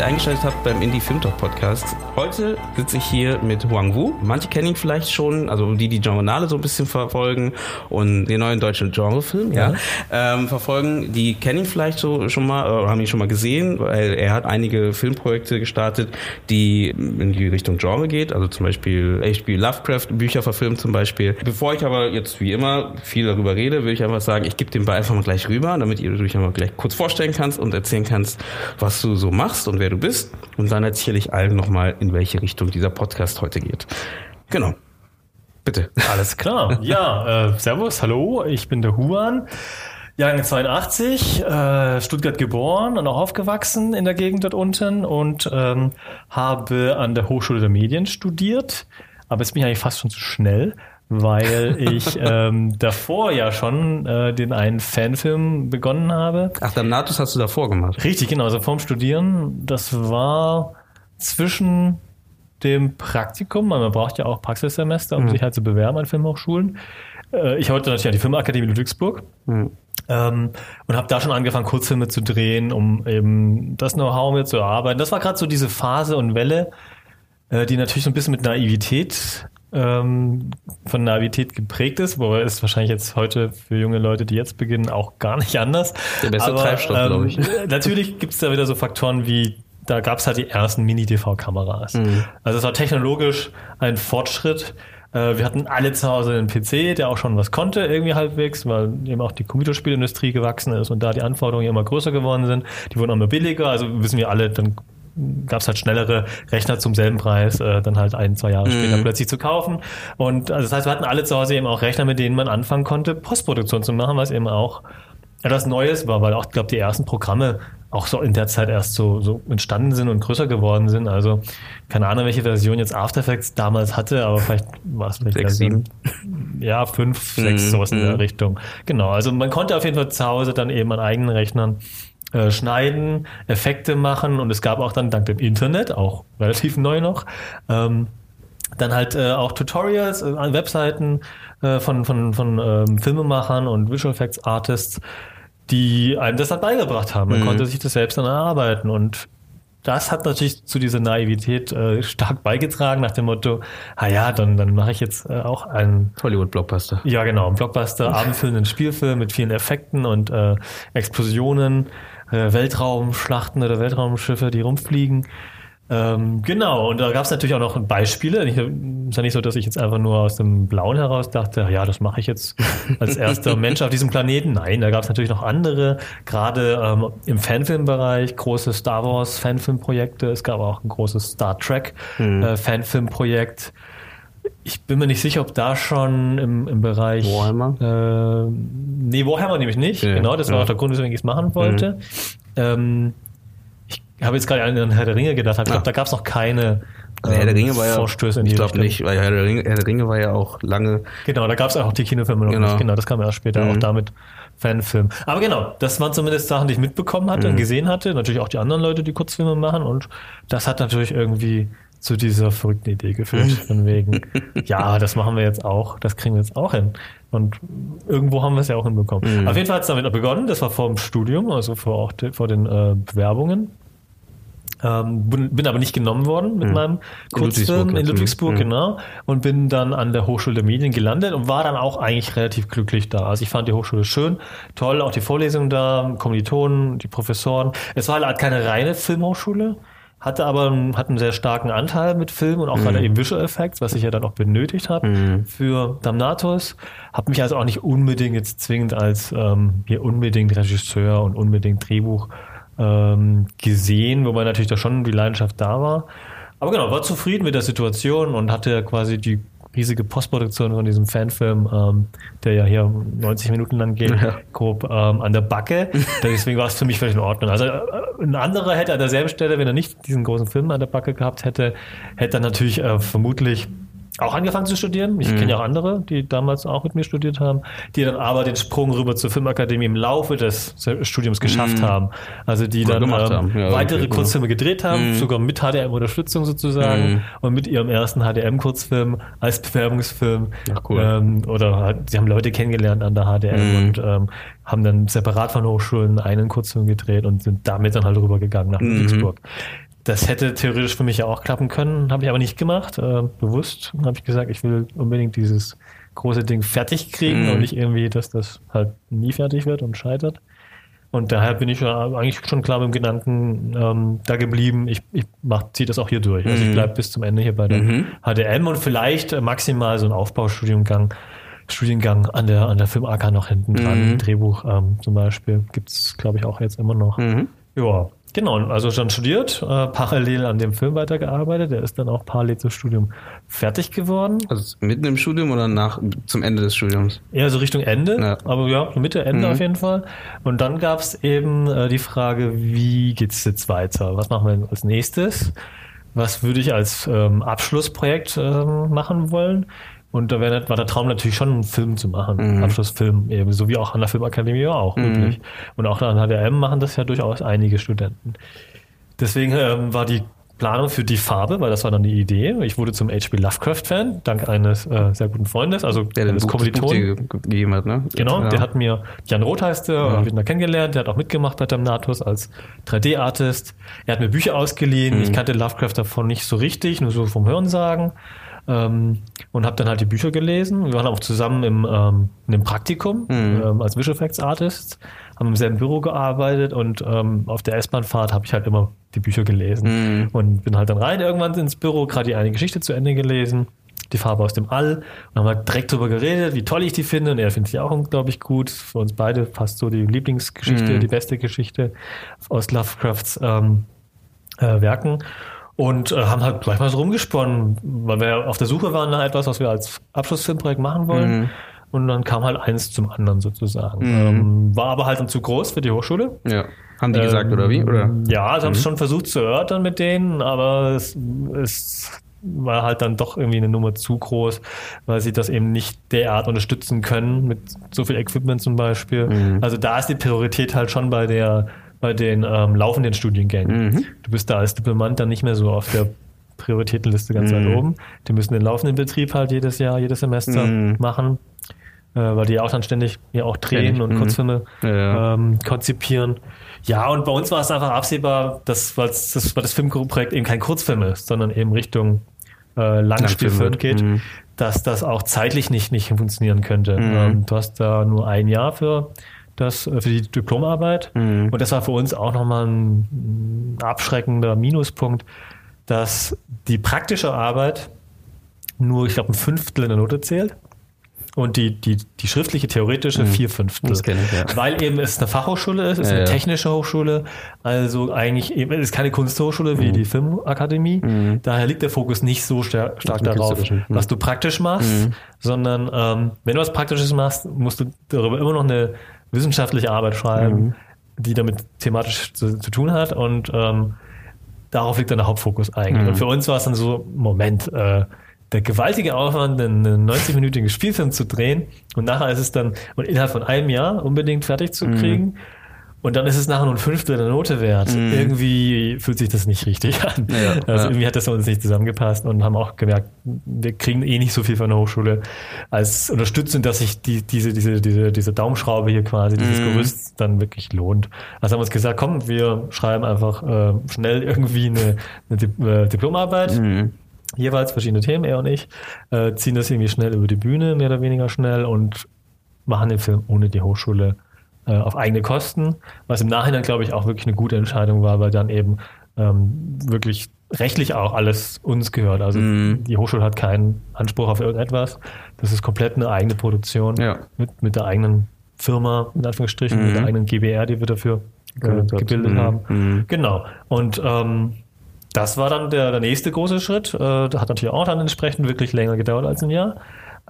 Ihr eingeschaltet habt beim Indie Film Talk Podcast. Heute sitze ich hier mit Huang Wu. Manche kennen ihn vielleicht schon, also die, die Genrenale so ein bisschen verfolgen und den neuen deutschen Genrefilm, ja, ja. Ähm, verfolgen, die kennen ihn vielleicht so schon mal, oder haben ihn schon mal gesehen, weil er hat einige Filmprojekte gestartet, die in die Richtung Genre geht, also zum Beispiel H.P. Lovecraft Bücher verfilmt zum Beispiel. Bevor ich aber jetzt wie immer viel darüber rede, will ich einfach sagen, ich gebe den Ball einfach mal gleich rüber, damit ihr dich einmal gleich kurz vorstellen kannst und erzählen kannst, was du so machst und wer du bist. Und dann erzähle ich allen nochmal, in welche Richtung dieser Podcast heute geht. Genau. Bitte. Alles klar. Ja, äh, Servus, hallo, ich bin der Huan. Jahrgang 82, äh, Stuttgart geboren und auch aufgewachsen in der Gegend dort unten und ähm, habe an der Hochschule der Medien studiert. Aber jetzt bin ich eigentlich fast schon zu schnell weil ich ähm, davor ja schon äh, den einen Fanfilm begonnen habe. Ach, Damnatus hast du davor gemacht? Richtig, genau, also vorm Studieren. Das war zwischen dem Praktikum, man braucht ja auch Praxissemester, um mhm. sich halt zu bewerben an Filmhochschulen. Äh, ich wollte natürlich an die Filmakademie Ludwigsburg. Mhm. Ähm, und habe da schon angefangen, Kurzfilme zu drehen, um eben das Know-how mir zu erarbeiten. Das war gerade so diese Phase und Welle, äh, die natürlich so ein bisschen mit Naivität ähm, von Naivität geprägt ist, wobei es wahrscheinlich jetzt heute für junge Leute, die jetzt beginnen, auch gar nicht anders. Der beste Aber, Treibstoff, ähm, glaube ich. Natürlich gibt es da wieder so Faktoren wie da gab es halt die ersten Mini-TV-Kameras. Mhm. Also es war technologisch ein Fortschritt. Äh, wir hatten alle zu Hause einen PC, der auch schon was konnte, irgendwie halbwegs, weil eben auch die Computerspielindustrie gewachsen ist und da die Anforderungen immer größer geworden sind. Die wurden auch immer billiger, also wissen wir alle, dann gab es halt schnellere Rechner zum selben Preis, äh, dann halt ein, zwei Jahre mhm. später plötzlich zu kaufen. Und also das heißt, wir hatten alle zu Hause eben auch Rechner, mit denen man anfangen konnte, Postproduktion zu machen, was eben auch etwas Neues war, weil auch, ich glaube, die ersten Programme auch so in der Zeit erst so, so entstanden sind und größer geworden sind. Also keine Ahnung, welche Version jetzt After Effects damals hatte, aber vielleicht war es vielleicht sechs, sieben. Ja, fünf, sechs, mhm. sowas in der mhm. Richtung. Genau, also man konnte auf jeden Fall zu Hause dann eben an eigenen Rechnern äh, schneiden, Effekte machen und es gab auch dann dank dem Internet, auch relativ neu noch, ähm, dann halt äh, auch Tutorials äh, an Webseiten äh, von, von, von ähm, Filmemachern und Visual Effects Artists, die einem das dann beigebracht haben. Man mhm. konnte sich das selbst dann erarbeiten und das hat natürlich zu dieser Naivität äh, stark beigetragen, nach dem Motto, ah ja, dann, dann mache ich jetzt äh, auch einen Hollywood-Blockbuster. Ja, genau, einen Blockbuster, abendfüllenden Spielfilm mit vielen Effekten und äh, Explosionen äh, Weltraumschlachten oder Weltraumschiffe, die rumfliegen. Ähm, genau, und da gab es natürlich auch noch Beispiele. Es ist ja nicht so, dass ich jetzt einfach nur aus dem Blauen heraus dachte, ja, das mache ich jetzt als erster Mensch auf diesem Planeten. Nein, da gab es natürlich noch andere, gerade ähm, im Fanfilmbereich, große Star Wars Fanfilmprojekte. Es gab auch ein großes Star Trek hm. äh, Fanfilmprojekt. Ich bin mir nicht sicher, ob da schon im, im Bereich. Warhammer? Äh, nee, Warhammer nämlich nicht. Ja, genau, das war ja. auch der Grund, weswegen ich es machen wollte. Mhm. Ähm, ich habe jetzt gerade an Herr der Ringe gedacht. Ich glaube, ja. da gab es noch keine also Herr der Ringe war ja, Vorstöße in die Ich glaube nicht, weil Herr der, Ringe, Herr der Ringe war ja auch lange. Genau, da gab es auch die Kinofilme noch genau. nicht. Genau, das kam ja später mhm. auch damit Fanfilm. Aber genau, das waren zumindest Sachen, die ich mitbekommen hatte mhm. und gesehen hatte. Natürlich auch die anderen Leute, die Kurzfilme machen. Und das hat natürlich irgendwie zu dieser verrückten Idee geführt. Von wegen, ja, das machen wir jetzt auch, das kriegen wir jetzt auch hin. Und irgendwo haben wir es ja auch hinbekommen. Mhm. Auf jeden Fall hat es damit begonnen, das war vor dem Studium, also vor, auch vor den äh, Bewerbungen. Ähm, bin, aber nicht genommen worden mit mhm. meinem Kurzfilm in Ludwigsburg, mhm. genau. Und bin dann an der Hochschule der Medien gelandet und war dann auch eigentlich relativ glücklich da. Also ich fand die Hochschule schön, toll, auch die Vorlesungen da, Kommilitonen, die Professoren. Es war halt keine reine Filmhochschule, hatte aber einen, hat einen sehr starken Anteil mit Film und auch mhm. gerade eben Visual Effects, was ich ja dann auch benötigt habe mhm. für Damnatus. Habe mich also auch nicht unbedingt jetzt zwingend als ähm, hier unbedingt Regisseur und unbedingt Drehbuch ähm, gesehen, wobei natürlich da schon die Leidenschaft da war. Aber genau, war zufrieden mit der Situation und hatte quasi die riesige Postproduktion von diesem Fanfilm, ähm, der ja hier 90 Minuten lang geht, Ja. grob ähm, an der Backe. Deswegen war es für mich völlig in Ordnung. Also äh, ein anderer hätte an derselben Stelle, wenn er nicht diesen großen Film an der Backe gehabt hätte, hätte er natürlich äh, vermutlich auch angefangen zu studieren. Ich kenne ja auch andere, die damals auch mit mir studiert haben, die dann aber den Sprung rüber zur Filmakademie im Laufe des Studiums geschafft haben. Also die dann ähm, haben. Ja, weitere okay, ja. Kurzfilme gedreht haben, sogar mit HDM-Unterstützung sozusagen Mhm. und mit ihrem ersten HDM-Kurzfilm als Bewerbungsfilm. Ach, cool. ähm, oder halt, sie haben Leute kennengelernt an der HDM Mhm. und ähm, haben dann separat von Hochschulen einen Kurzfilm gedreht und sind damit dann halt rübergegangen nach Mhm. Ludwigsburg. Das hätte theoretisch für mich ja auch klappen können, habe ich aber nicht gemacht. Äh, bewusst habe ich gesagt, ich will unbedingt dieses große Ding fertig kriegen Mhm. und nicht irgendwie, dass das halt nie fertig wird und scheitert. Und daher bin ich ja eigentlich schon klar mit dem Gedanken ähm, da geblieben, ich, ich ziehe das auch hier durch. Also ich Mhm. bleibe bis zum Ende hier bei der Mhm. HDM und vielleicht äh, maximal so ein Aufbaustudiengang Studiengang an der, an der Film AK noch hinten dran. Mhm. Drehbuch ähm, zum Beispiel gibt's glaube ich, auch jetzt immer noch. Mhm. Ja, genau. Also schon studiert, äh, parallel an dem Film weitergearbeitet. Der ist dann auch parallel zum Studium fertig geworden. Also mitten im Studium oder nach zum Ende des Studiums? Eher so Richtung Ende, Ja. aber ja, Mitte, Ende Mhm. auf jeden Fall. Und dann gab es eben äh, die Frage, wie geht's jetzt weiter? Was machen wir denn als nächstes? Was würde ich als ähm, Abschlussprojekt ähm, machen wollen? Und da wär, war der Traum natürlich schon, einen Film zu machen, Mhm. Abschlussfilm, eben so wie auch an der Filmakademie ja auch üblich. Und auch an HDM machen das ja durchaus einige Studenten. Deswegen ähm, war die Planung für die Farbe, weil das war dann die Idee. Ich wurde zum H.P. Lovecraft-Fan, dank eines äh, sehr guten Freundes, also Der eines Kommilitonen. gegeben hat, ne? Genau, ja. der hat mir, Jan Roth heißt der, Ja. hab ihn da kennengelernt, der hat auch mitgemacht bei Damnatus als 3D-Artist. Er hat mir Bücher ausgeliehen, Mhm. ich kannte Lovecraft davon nicht so richtig, nur so vom Hörensagen. Ähm, und habe dann halt die Bücher gelesen. Wir waren auch zusammen im, ähm, in einem Praktikum Mhm. ähm, als Visual Effects Artist, haben im selben Büro gearbeitet und ähm, auf der S-Bahn-Fahrt habe ich halt immer die Bücher gelesen Mhm. und bin halt dann rein irgendwann ins Büro, gerade die eine Geschichte zu Ende gelesen, die Farbe aus dem All und haben halt direkt drüber geredet, wie toll ich die finde und er findet sie auch unglaublich gut. Für uns beide fast so die Lieblingsgeschichte, Mhm. die beste Geschichte aus Lovecrafts ähm, äh, Werken und äh, haben halt gleich mal so rumgesponnen, weil wir auf der Suche waren nach etwas, was wir als Abschlussfilmprojekt machen wollen. Mhm. Und dann kam halt eins zum anderen sozusagen. Mhm. Ähm, war aber halt dann zu groß für die Hochschule. Ja. Haben die gesagt, Ähm, oder wie? Oder? Ja, also haben Mhm. es schon versucht zu erörtern mit denen, aber es, es war halt dann doch irgendwie eine Nummer zu groß, weil sie das eben nicht derart unterstützen können mit so viel Equipment zum Beispiel. Mhm. Also da ist die Priorität halt schon bei der bei den ähm, laufenden Studiengängen. Mhm. Du bist da als Diplomant dann nicht mehr so auf der Prioritätenliste ganz Mhm. weit oben. Die müssen den laufenden Betrieb halt jedes Jahr, jedes Semester Mhm. machen, äh, weil die auch dann ständig ja auch drehen Ständig, und mhm. Kurzfilme Ja, ja. ähm, konzipieren. Ja, und bei uns war es einfach absehbar, dass weil das, weil das Filmprojekt eben kein Kurzfilm ist, sondern eben Richtung äh, Langspielfilm geht, Mhm. dass das auch zeitlich nicht, nicht funktionieren könnte. Mhm. Ähm, du hast da nur ein Jahr für das äh, für die Diplomarbeit Mhm. und das war für uns auch nochmal ein, abschreckender Minuspunkt, dass die praktische Arbeit nur, ich glaube, ein Fünftel in der Note zählt und die, die, die schriftliche, theoretische vier Fünftel. Mhm. Das kenn ich, ja. Weil eben es eine Fachhochschule ist, es ist Ja, eine ja. technische Hochschule, also eigentlich eben, es ist keine Kunsthochschule wie die Filmakademie. Mhm. Daher liegt der Fokus nicht so stark, stark darauf. Mhm. was du praktisch machst, sondern ähm, wenn du was Praktisches machst, musst du darüber immer noch eine wissenschaftliche Arbeit schreiben, Mhm. die damit thematisch zu, zu tun hat und ähm, darauf liegt dann der Hauptfokus eigentlich. Mhm. Und für uns war es dann so, Moment, äh, der gewaltige Aufwand, einen 90-minütigen Spielfilm zu drehen und nachher ist es dann, und innerhalb von einem Jahr unbedingt fertig zu Mhm. Und dann ist es nachher nur ein Fünftel der Note wert. Mhm. Irgendwie fühlt sich das nicht richtig an. Ja, also ja. irgendwie hat das uns nicht zusammengepasst und haben auch gemerkt, wir kriegen eh nicht so viel von der Hochschule als Unterstützung, dass sich die, diese, diese, diese, diese Daumenschraube hier quasi, dieses Mhm. Gerüst dann wirklich lohnt. Also haben wir uns gesagt, komm, wir schreiben einfach äh, schnell irgendwie eine, eine äh, Diplomarbeit Mhm. jeweils verschiedene Themen, er und ich, äh, ziehen das irgendwie schnell über die Bühne, mehr oder weniger schnell und machen den Film ohne die Hochschule äh, auf eigene Kosten, was im Nachhinein, glaube ich, auch wirklich eine gute Entscheidung war, weil dann eben ähm, wirklich rechtlich auch alles uns gehört. Also Mhm. die Hochschule hat keinen Anspruch auf irgendetwas. Das ist komplett eine eigene Produktion Ja. mit, mit der eigenen Firma, in Anführungsstrichen, Mhm. mit der eigenen GBR, die wir dafür äh, Gebildet Mhm. haben. Mhm. Genau. Und ähm, das war dann der, der nächste große Schritt. Äh, hat natürlich auch dann entsprechend wirklich länger gedauert als ein Jahr.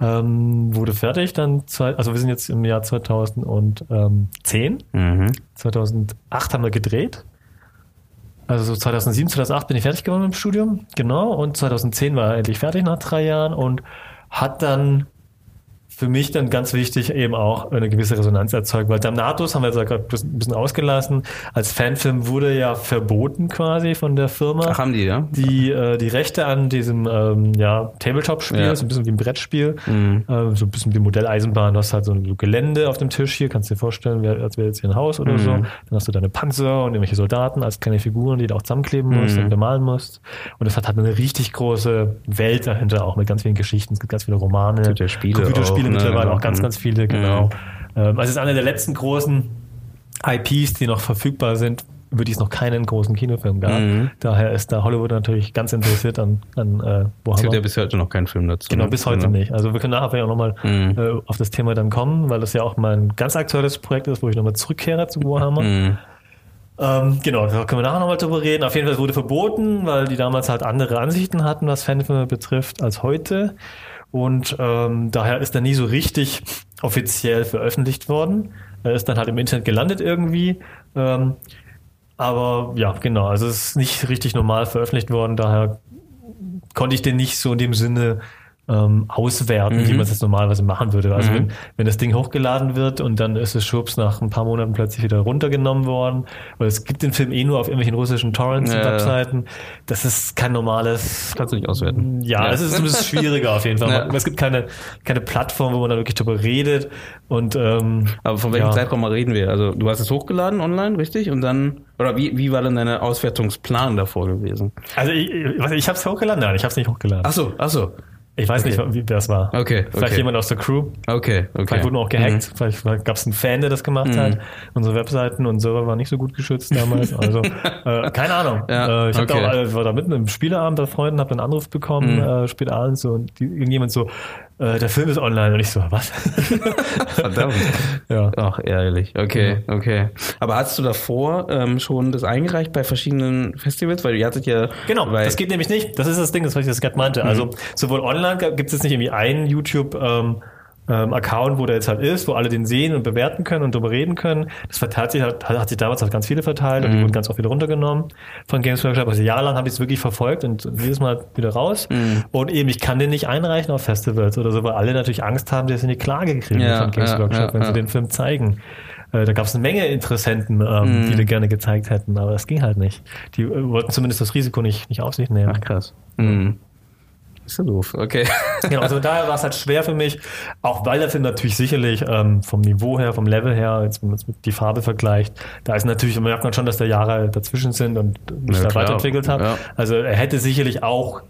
Ähm, wurde fertig dann, zwei, also wir sind jetzt im Jahr 2010. Mhm. 2008 haben wir gedreht. Also so 2007, 2008 bin ich fertig geworden im Studium, genau. Und 2010 war er endlich fertig nach drei Jahren und hat dann für mich dann ganz wichtig eben auch eine gewisse Resonanz erzeugt, weil Damnatus haben wir jetzt gerade ein bisschen ausgelassen. Als Fanfilm wurde ja verboten quasi von der Firma. Ach, haben die, ja? Die, äh, die Rechte an diesem ähm, ja, Tabletop-Spiel, Ja. so ein bisschen wie ein Brettspiel, Mhm. äh, so ein bisschen wie Modelleisenbahn. Du hast halt so ein Gelände auf dem Tisch hier, kannst dir vorstellen, als wäre jetzt hier ein Haus oder Mhm. so. Dann hast du deine Panzer und irgendwelche Soldaten als kleine Figuren, die du auch zusammenkleben musst Mhm. und bemalen musst. Und es hat halt eine richtig große Welt dahinter, auch mit ganz vielen Geschichten. Es gibt ganz viele Romane, Computerspiele ne? mittlerweile auch ganz, Mhm. ganz viele, genau. Ähm, also es ist einer der letzten großen IPs, die noch verfügbar sind, über die es noch keinen großen Kinofilm gab. Mhm. Daher ist da Hollywood natürlich ganz interessiert an, an äh, Es gibt ja bis heute noch keinen Film dazu. Genau, ne? bis heute Genau. nicht. Also wir können nachher vielleicht auch nochmal Mhm. äh, auf das Thema dann kommen, weil das ja auch mein ganz aktuelles Projekt ist, wo ich nochmal zurückkehre zu Warhammer. Mhm. Ähm, genau, da können wir nachher nochmal drüber reden. Auf jeden Fall wurde verboten, weil die damals halt andere Ansichten hatten, was Fanfilme betrifft, als heute. Und ähm, daher ist er nie so richtig offiziell veröffentlicht worden. Er ist dann halt im Internet gelandet irgendwie. Ähm, aber ja, genau, also es ist nicht richtig normal veröffentlicht worden, daher konnte ich den nicht so in dem Sinne ähm, auswerten, wie Mhm. man es jetzt normalerweise machen würde. Also Mhm. wenn, wenn das Ding hochgeladen wird und dann ist es schubs nach ein paar Monaten plötzlich wieder runtergenommen worden, weil es gibt den Film eh nur auf irgendwelchen russischen Torrents und Ja. Webseiten. Das ist kein normales Kannst du nicht auswerten. ja, Ja. es ist ein bisschen schwieriger auf jeden Fall. Ja. Es gibt keine, keine Plattform, wo man da wirklich drüber redet. Und ähm, Aber von welchem Ja. Zeitraum mal reden wir? Also du hast es hochgeladen online, richtig? Und dann, oder wie, wie war denn deine Auswertungsplan davor gewesen? also ich, ich, ich habe es hochgeladen, nein, ich habe es nicht hochgeladen. Ach so, ach so. Ich weiß Okay. nicht, wie das war. Okay, Vielleicht okay. jemand aus der Crew. Okay, okay. Vielleicht wurden auch gehackt. Vielleicht gab es einen Fan, der das gemacht Mhm. hat. Unsere Webseiten und Server waren nicht so gut geschützt damals. Also äh, keine Ahnung. Ja, äh, ich okay. auch, äh, war da mitten im Spieleabend bei Freunden, habe einen Anruf bekommen, Mhm. äh, spät abends so, und die, irgendjemand so, äh, der Film ist online. Und ich so, was? Verdammt. ja. Ach, ehrlich. Okay, okay. Aber hast du davor ähm, schon das eingereicht bei verschiedenen Festivals? Weil ihr hattet ja... Genau, das geht nämlich nicht. Das ist das Ding, das was ich jetzt gerade meinte. Also sowohl online gibt es jetzt nicht irgendwie einen YouTube ähm, ähm, Account, wo der jetzt halt ist, wo alle den sehen und bewerten können und darüber reden können. Das verteilt sich hat, hat sich damals halt ganz viele verteilt und die wurden ganz oft wieder runtergenommen von Games Workshop. Also jahrelang habe ich es wirklich verfolgt und jedes Mal wieder raus. Und eben, ich kann den nicht einreichen auf Festivals oder so, weil alle natürlich Angst haben, dass sie eine Klage kriegen Ja, von Games ja, Workshop, ja, wenn sie den Film zeigen. Äh, Da gab es eine Menge Interessenten, ähm, die den gerne gezeigt hätten, aber das ging halt nicht. Die äh, wollten zumindest das Risiko nicht, nicht auf sich nehmen. Ach, krass. Mhm. Ist ja doof. Okay. Genau, also daher war es halt schwer für mich, auch weil der Film natürlich sicherlich ähm, vom Niveau her, vom Level her, jetzt wenn man es mit die Farbe vergleicht, da ist natürlich, man merkt man schon, dass da Jahre dazwischen sind und mich Ja, da klar. weiterentwickelt hat. Ja. Also er hätte sicherlich auch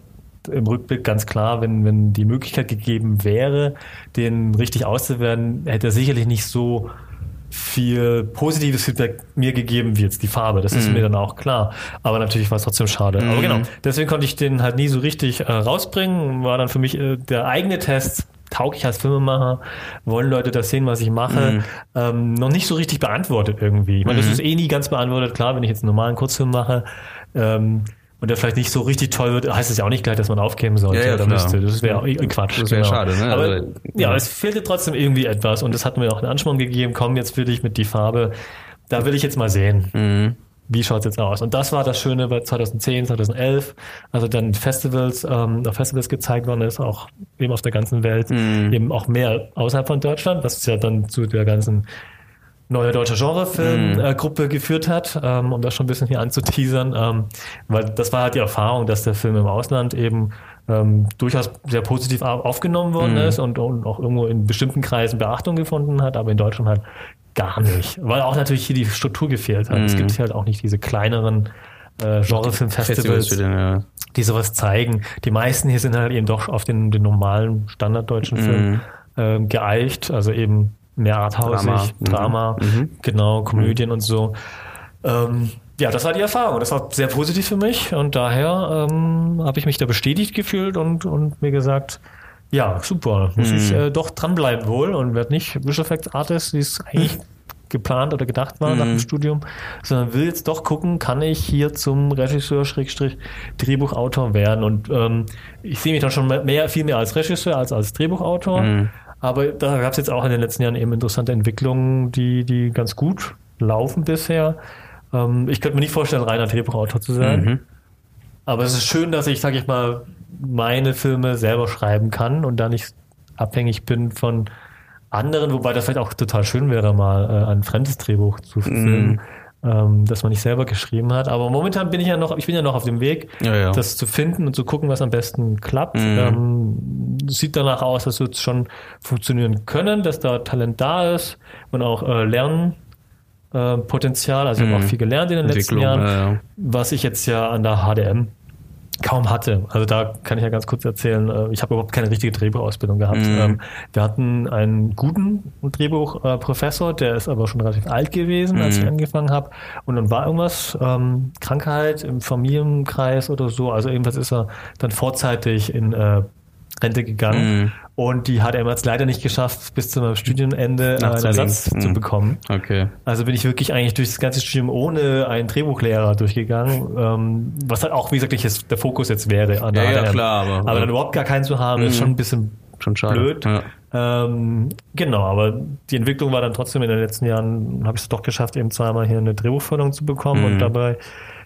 im Rückblick ganz klar, wenn, wenn die Möglichkeit gegeben wäre, den richtig auszuwerten, hätte er sicherlich nicht so viel positives Feedback mir gegeben wie jetzt die Farbe. Das ist Mhm. mir dann auch klar. Aber natürlich war es trotzdem schade. Aber genau, deswegen konnte ich den halt nie so richtig äh, rausbringen. War dann für mich äh, der eigene Test. Taug ich als Filmemacher? Wollen Leute das sehen, was ich mache? Mhm. Ähm, noch nicht so richtig beantwortet irgendwie. Ich meine, das ist eh nie ganz beantwortet. Klar, wenn ich jetzt einen normalen Kurzfilm mache, ähm, und der vielleicht nicht so richtig toll wird, heißt es ja auch nicht gleich, dass man aufgeben sollte Ja, ja, oder klar. müsste. Das wäre auch Quatsch. Das wäre schade, ne? Aber, Also, ja, ja. es fehlte trotzdem irgendwie etwas und das hat mir auch einen Ansporn gegeben. Komm, jetzt will ich mit die Farbe. Da will ich jetzt mal sehen. Mhm. Wie schaut's jetzt aus? Und das war das Schöne bei 2010, 2011, also dann Festivals, ähm, auf Festivals gezeigt worden ist, auch eben auf der ganzen Welt, Mhm. eben auch mehr außerhalb von Deutschland, was ja dann zu der ganzen neue deutsche Genrefilm-Gruppe geführt hat, ähm, um das schon ein bisschen hier anzuteasern, ähm, weil das war halt die Erfahrung, dass der Film im Ausland eben ähm, durchaus sehr positiv au- aufgenommen worden ist und, und auch irgendwo in bestimmten Kreisen Beachtung gefunden hat, aber in Deutschland halt gar nicht, weil auch natürlich hier die Struktur gefehlt hat. Es gibt hier halt auch nicht diese kleineren äh, Genrefilm-Festivals, ja. die sowas zeigen. Die meisten hier sind halt eben doch auf den, den normalen standarddeutschen Film ähm, geeicht, also eben mehr arthausig, Drama. Drama, Mhm. genau, Komödien und so. Ähm, ja, das war die Erfahrung. Das war sehr positiv für mich und daher ähm, habe ich mich da bestätigt gefühlt und, und mir gesagt, ja, super, muss ich äh, doch dranbleiben wohl und werde nicht Visual Effects Artist, wie es eigentlich geplant oder gedacht war nach dem Studium, sondern will jetzt doch gucken, kann ich hier zum Regisseur Schrägstrich Drehbuchautor werden und ähm, ich sehe mich dann schon mehr, viel mehr als Regisseur als als Drehbuchautor. Aber da gab es jetzt auch in den letzten Jahren eben interessante Entwicklungen, die, die ganz gut laufen bisher. Ähm, ich könnte mir nicht vorstellen, reiner Drehbuchautor zu sein. Mhm. Aber es ist schön, dass ich, sag ich mal, meine Filme selber schreiben kann und da nicht abhängig bin von anderen, wobei das vielleicht auch total schön wäre, mal äh, ein fremdes Drehbuch zu filmen, ähm, das man nicht selber geschrieben hat. Aber momentan bin ich ja noch, ich bin ja noch auf dem Weg, Ja, ja. das zu finden und zu gucken, was am besten klappt. Ähm, es sieht danach aus, dass wird schon funktionieren können, dass da Talent da ist und auch äh, Lernen. Potenzial, also ich habe auch viel gelernt in den letzten Jahren, ja, ja. was ich jetzt ja an der HDM kaum hatte. Also da kann ich ja ganz kurz erzählen, äh, ich habe überhaupt keine richtige Drehbuchausbildung gehabt. Ähm, Wir hatten einen guten Drehbuchprofessor, der ist aber schon relativ alt gewesen, als ich angefangen habe. Und dann war irgendwas, ähm, Krankheit im Familienkreis oder so. Also irgendwas ist er dann vorzeitig in äh, Rente gegangen. Und die hat es leider nicht geschafft, bis zu meinem Studienende äh, einen. Ersatz zu Mhm. bekommen. Okay. Also bin ich wirklich eigentlich durch das ganze Studium ohne einen Drehbuchlehrer durchgegangen, ähm, was halt auch, wie gesagt, jetzt der Fokus jetzt wäre. An der Ja, ja, klar, aber- aber dann überhaupt gar keinen zu haben, ist schon ein bisschen Schon schade. blöd. Ja. Ähm, genau, aber die Entwicklung war dann trotzdem in den letzten Jahren, habe ich es doch geschafft, eben zweimal hier eine Drehbuchförderung zu bekommen Mhm. und dabei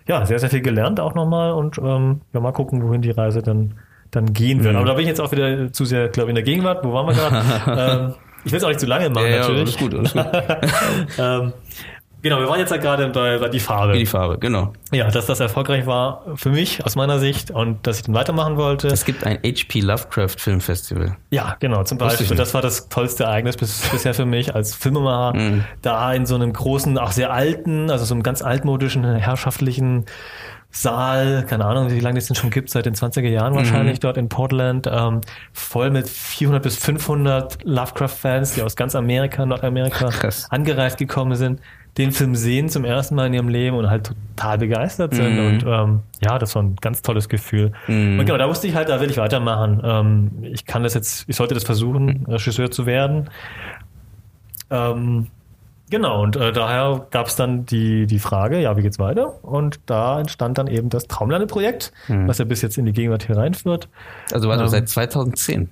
ja sehr, sehr viel gelernt auch nochmal und ähm, ja, mal gucken, wohin die Reise dann, dann gehen Mhm. wird. Aber da bin ich jetzt auch wieder zu sehr, glaube ich, in der Gegenwart. Wo waren wir gerade? ähm, ich will es auch nicht zu lange machen, Ja, ja, natürlich. alles gut, alles gut. ähm, genau, wir waren jetzt ja gerade bei, bei die Farbe. Die Farbe, genau. Ja, dass das erfolgreich war für mich aus meiner Sicht und dass ich dann weitermachen wollte. Es gibt ein HP Lovecraft Filmfestival. Ja, genau. Zum Beispiel, das war das tollste Ereignis bis, bisher für mich als Filmemacher. Mhm. Da in so einem großen, auch sehr alten, also so einem ganz altmodischen, herrschaftlichen Saal, keine Ahnung, wie lange es den schon gibt, seit den 20er Jahren Mhm. wahrscheinlich dort in Portland, ähm, voll mit 400 bis 500 Lovecraft-Fans, die aus ganz Amerika, Nordamerika Krass. angereist gekommen sind, den Film sehen zum ersten Mal in ihrem Leben und halt total begeistert sind. Mhm. Und ähm, ja, das war ein ganz tolles Gefühl. Und genau, da wusste ich halt, da will ich weitermachen. Ähm, ich kann das jetzt, ich sollte das versuchen, Regisseur zu werden. Ähm, genau, und äh, daher gab es dann die, die Frage, ja, wie geht's weiter? Und da entstand dann eben das Traumlande-Projekt, was ja bis jetzt in die Gegenwart hier reinführt. Also warte, Ähm. seit 2010.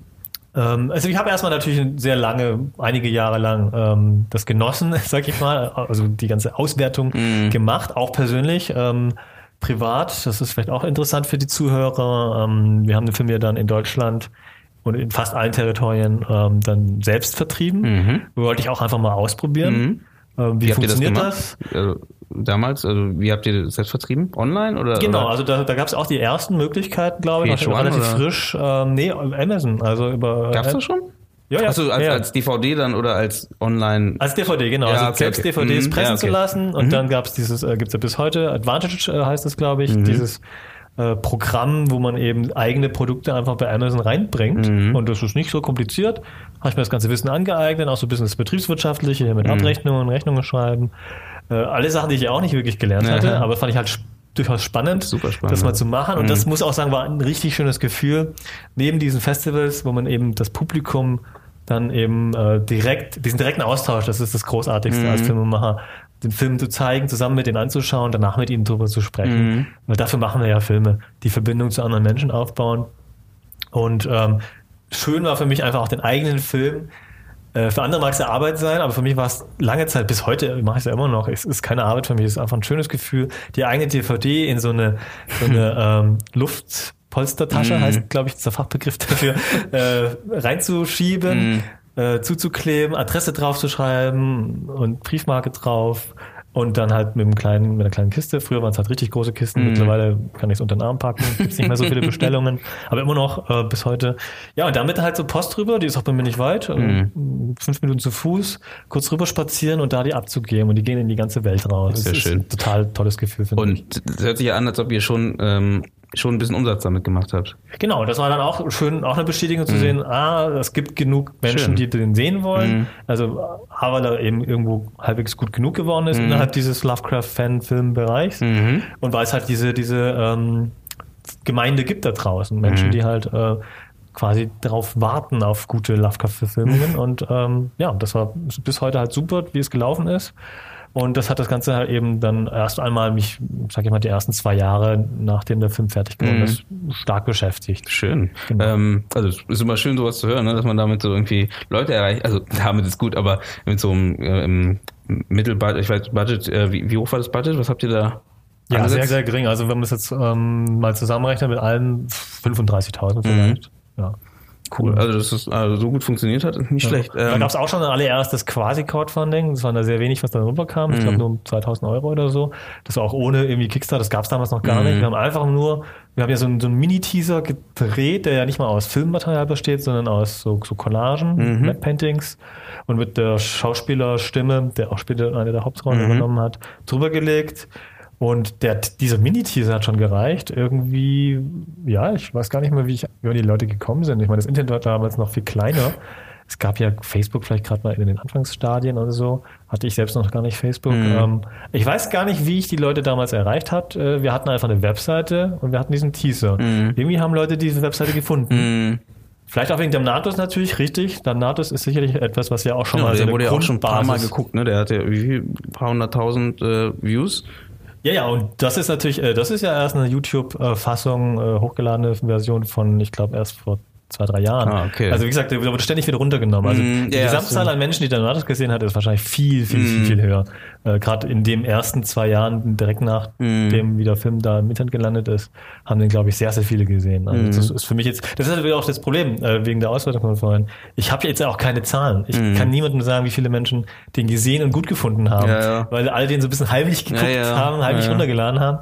Ähm, also ich habe erstmal natürlich sehr lange, einige Jahre lang ähm, das genossen, sag ich mal, also die ganze Auswertung gemacht, auch persönlich. Ähm, privat, das ist vielleicht auch interessant für die Zuhörer. Ähm, wir haben den Film ja dann in Deutschland und in fast allen Territorien ähm, dann selbst vertrieben. Wollte ich auch einfach mal ausprobieren. Ähm, wie, Wie das funktioniert das? Also, damals, also wie habt ihr das selbst vertrieben? Online oder? Genau, oder? also da, da gab es auch die ersten Möglichkeiten, glaube ich, VH1 noch relativ oder? frisch. Ähm, nee, Amazon, also über. Gab's das schon? Ja, ja. Achso, als, ja. als DVD dann oder als Online? Als DVD, genau. Ja, also okay, selbst okay. DVDs Mhm, pressen ja, okay. zu lassen. Und dann gab es dieses, äh, gibt's ja bis heute, Advantage äh, heißt das, glaube ich, dieses äh, Programm, wo man eben eigene Produkte einfach bei Amazon reinbringt. Und das ist nicht so kompliziert. Habe ich mir das ganze Wissen angeeignet, auch so ein bisschen das Betriebswirtschaftliche, hier mit Abrechnungen, Rechnungen schreiben. Äh, alle Sachen, die ich ja auch nicht wirklich gelernt Ja. hatte, aber fand ich halt durchaus spannend, Super spannend, das mal zu machen. Und das muss auch sagen, war ein richtig schönes Gefühl. Neben diesen Festivals, wo man eben das Publikum dann eben äh, direkt, diesen direkten Austausch, das ist das Großartigste als Filmemacher, den Film zu zeigen, zusammen mit ihnen anzuschauen, danach mit ihnen drüber zu sprechen. Weil dafür machen wir ja Filme, die Verbindung zu anderen Menschen aufbauen. Und ähm, schön war für mich einfach auch den eigenen Film. Äh, für andere mag es ja Arbeit sein, aber für mich war es lange Zeit, bis heute mache ich es ja immer noch. Es ist keine Arbeit für mich, es ist einfach ein schönes Gefühl, die eigene DVD in so eine, so eine ähm, Luftpolstertasche, heißt, glaube ich, der Fachbegriff dafür, äh, reinzuschieben, äh, zuzukleben, Adresse draufzuschreiben und Briefmarke drauf. Und dann halt mit, einem kleinen, mit einer kleinen Kiste. Früher waren es halt richtig große Kisten. Mittlerweile kann ich es unter den Arm packen. Gibt's nicht mehr so viele Bestellungen. Aber immer noch äh, bis heute. Ja, und damit halt so Post drüber. Die ist auch bei mir nicht weit. äh, Fünf Minuten zu Fuß. Kurz rüber spazieren und da die abzugeben. Und die gehen in die ganze Welt raus. Sehr das schön. Ist ein total tolles Gefühl, finde ich. Und es hört sich ja an, als ob ihr schon, ähm, schon ein bisschen Umsatz damit gemacht habt. Genau, das war dann auch schön, auch eine Bestätigung zu sehen, ah, es gibt genug Menschen, Mhm. Schön. Mhm. die den sehen wollen. Also, A, weil er eben irgendwo halbwegs gut genug geworden ist innerhalb dieses Lovecraft-Fan-Film-Bereichs. Mhm. Und weil es halt diese, diese ähm, Gemeinde gibt da draußen. Menschen, Mhm. die halt äh, quasi darauf warten auf gute Lovecraft-Verfilmungen. und ähm, ja, das war bis heute halt super, wie es gelaufen ist. Und das hat das Ganze halt eben dann erst einmal mich, sag ich mal, die ersten zwei Jahre, nachdem der Film fertig geworden Mhm. ist, stark beschäftigt. Schön. Genau. Ähm, also es ist immer schön, sowas zu hören, ne? dass man damit so irgendwie Leute erreicht. Also damit ist gut, aber mit so einem äh, im Mittelbudget, ich weiß, Budget, äh, wie, wie hoch war das Budget? Was habt ihr da? Ja, angesetzt? sehr, sehr gering. Also wenn man es jetzt ähm, mal zusammenrechnet mit allen 35.000 vielleicht. Ja. Cool. Also, dass es also so gut funktioniert hat, ist nicht schlecht. da Ähm, gab es auch schon ein allererstes Quasi-Crowdfunding. Das war da sehr wenig, was da rüberkam. Ich Mhm. glaube nur um 2000 Euro oder so. Das war auch ohne irgendwie Kickstarter. Das gab es damals noch gar Mhm. nicht. Wir haben einfach nur, wir haben ja so einen, so einen Mini-Teaser gedreht, der ja nicht mal aus Filmmaterial besteht, sondern aus so, so Collagen, Mhm. Paintings und mit der Schauspielerstimme, der auch später eine der Hauptrollen Mhm. übernommen hat, drüber gelegt. Und der, dieser Mini-Teaser hat schon gereicht. Irgendwie, ja, ich weiß gar nicht mehr, wie, ich, wie die Leute gekommen sind. Ich meine, das Internet war damals noch viel kleiner. Es gab ja Facebook vielleicht gerade mal in den Anfangsstadien oder so. Hatte ich selbst noch gar nicht Facebook. Mhm. Ähm, ich weiß gar nicht, wie ich die Leute damals erreicht hat. Äh, Wir hatten einfach eine Webseite und wir hatten diesen Teaser. Irgendwie haben Leute diese Webseite gefunden. mh, Vielleicht auch wegen dem Natus natürlich, richtig. Der Natus ist sicherlich etwas, was ja auch schon ja, mal so der eine wurde ja auch schon ein paar Mal geguckt, ne? Der hatte wie viel? Ein paar hunderttausend äh, Views. Ja, ja, und das ist natürlich, äh, das ist ja erst eine YouTube-Fassung, äh, hochgeladene Version von, ich glaube, erst vor zwei, drei Jahren. Ah, okay. Also wie gesagt, der wurde ständig wieder runtergenommen. Also Mm, die ja, Gesamtzahl so. an Menschen, die Donatus gesehen hat, ist wahrscheinlich viel, viel, Mm. viel, viel höher. Äh, Gerade in den ersten zwei Jahren, direkt nach Mm. dem, wie der Film da im Internet gelandet ist, haben den, glaube ich, sehr, sehr viele gesehen. Also Mm. das ist für mich jetzt, das ist halt wieder auch das Problem, äh, wegen der Auswertung von vorhin. Ich habe jetzt auch keine Zahlen. Ich kann niemandem sagen, wie viele Menschen den gesehen und gut gefunden haben. Mm. Ja, ja. Weil alle den so ein bisschen heimlich geguckt Ja, haben, heimlich runtergeladen haben.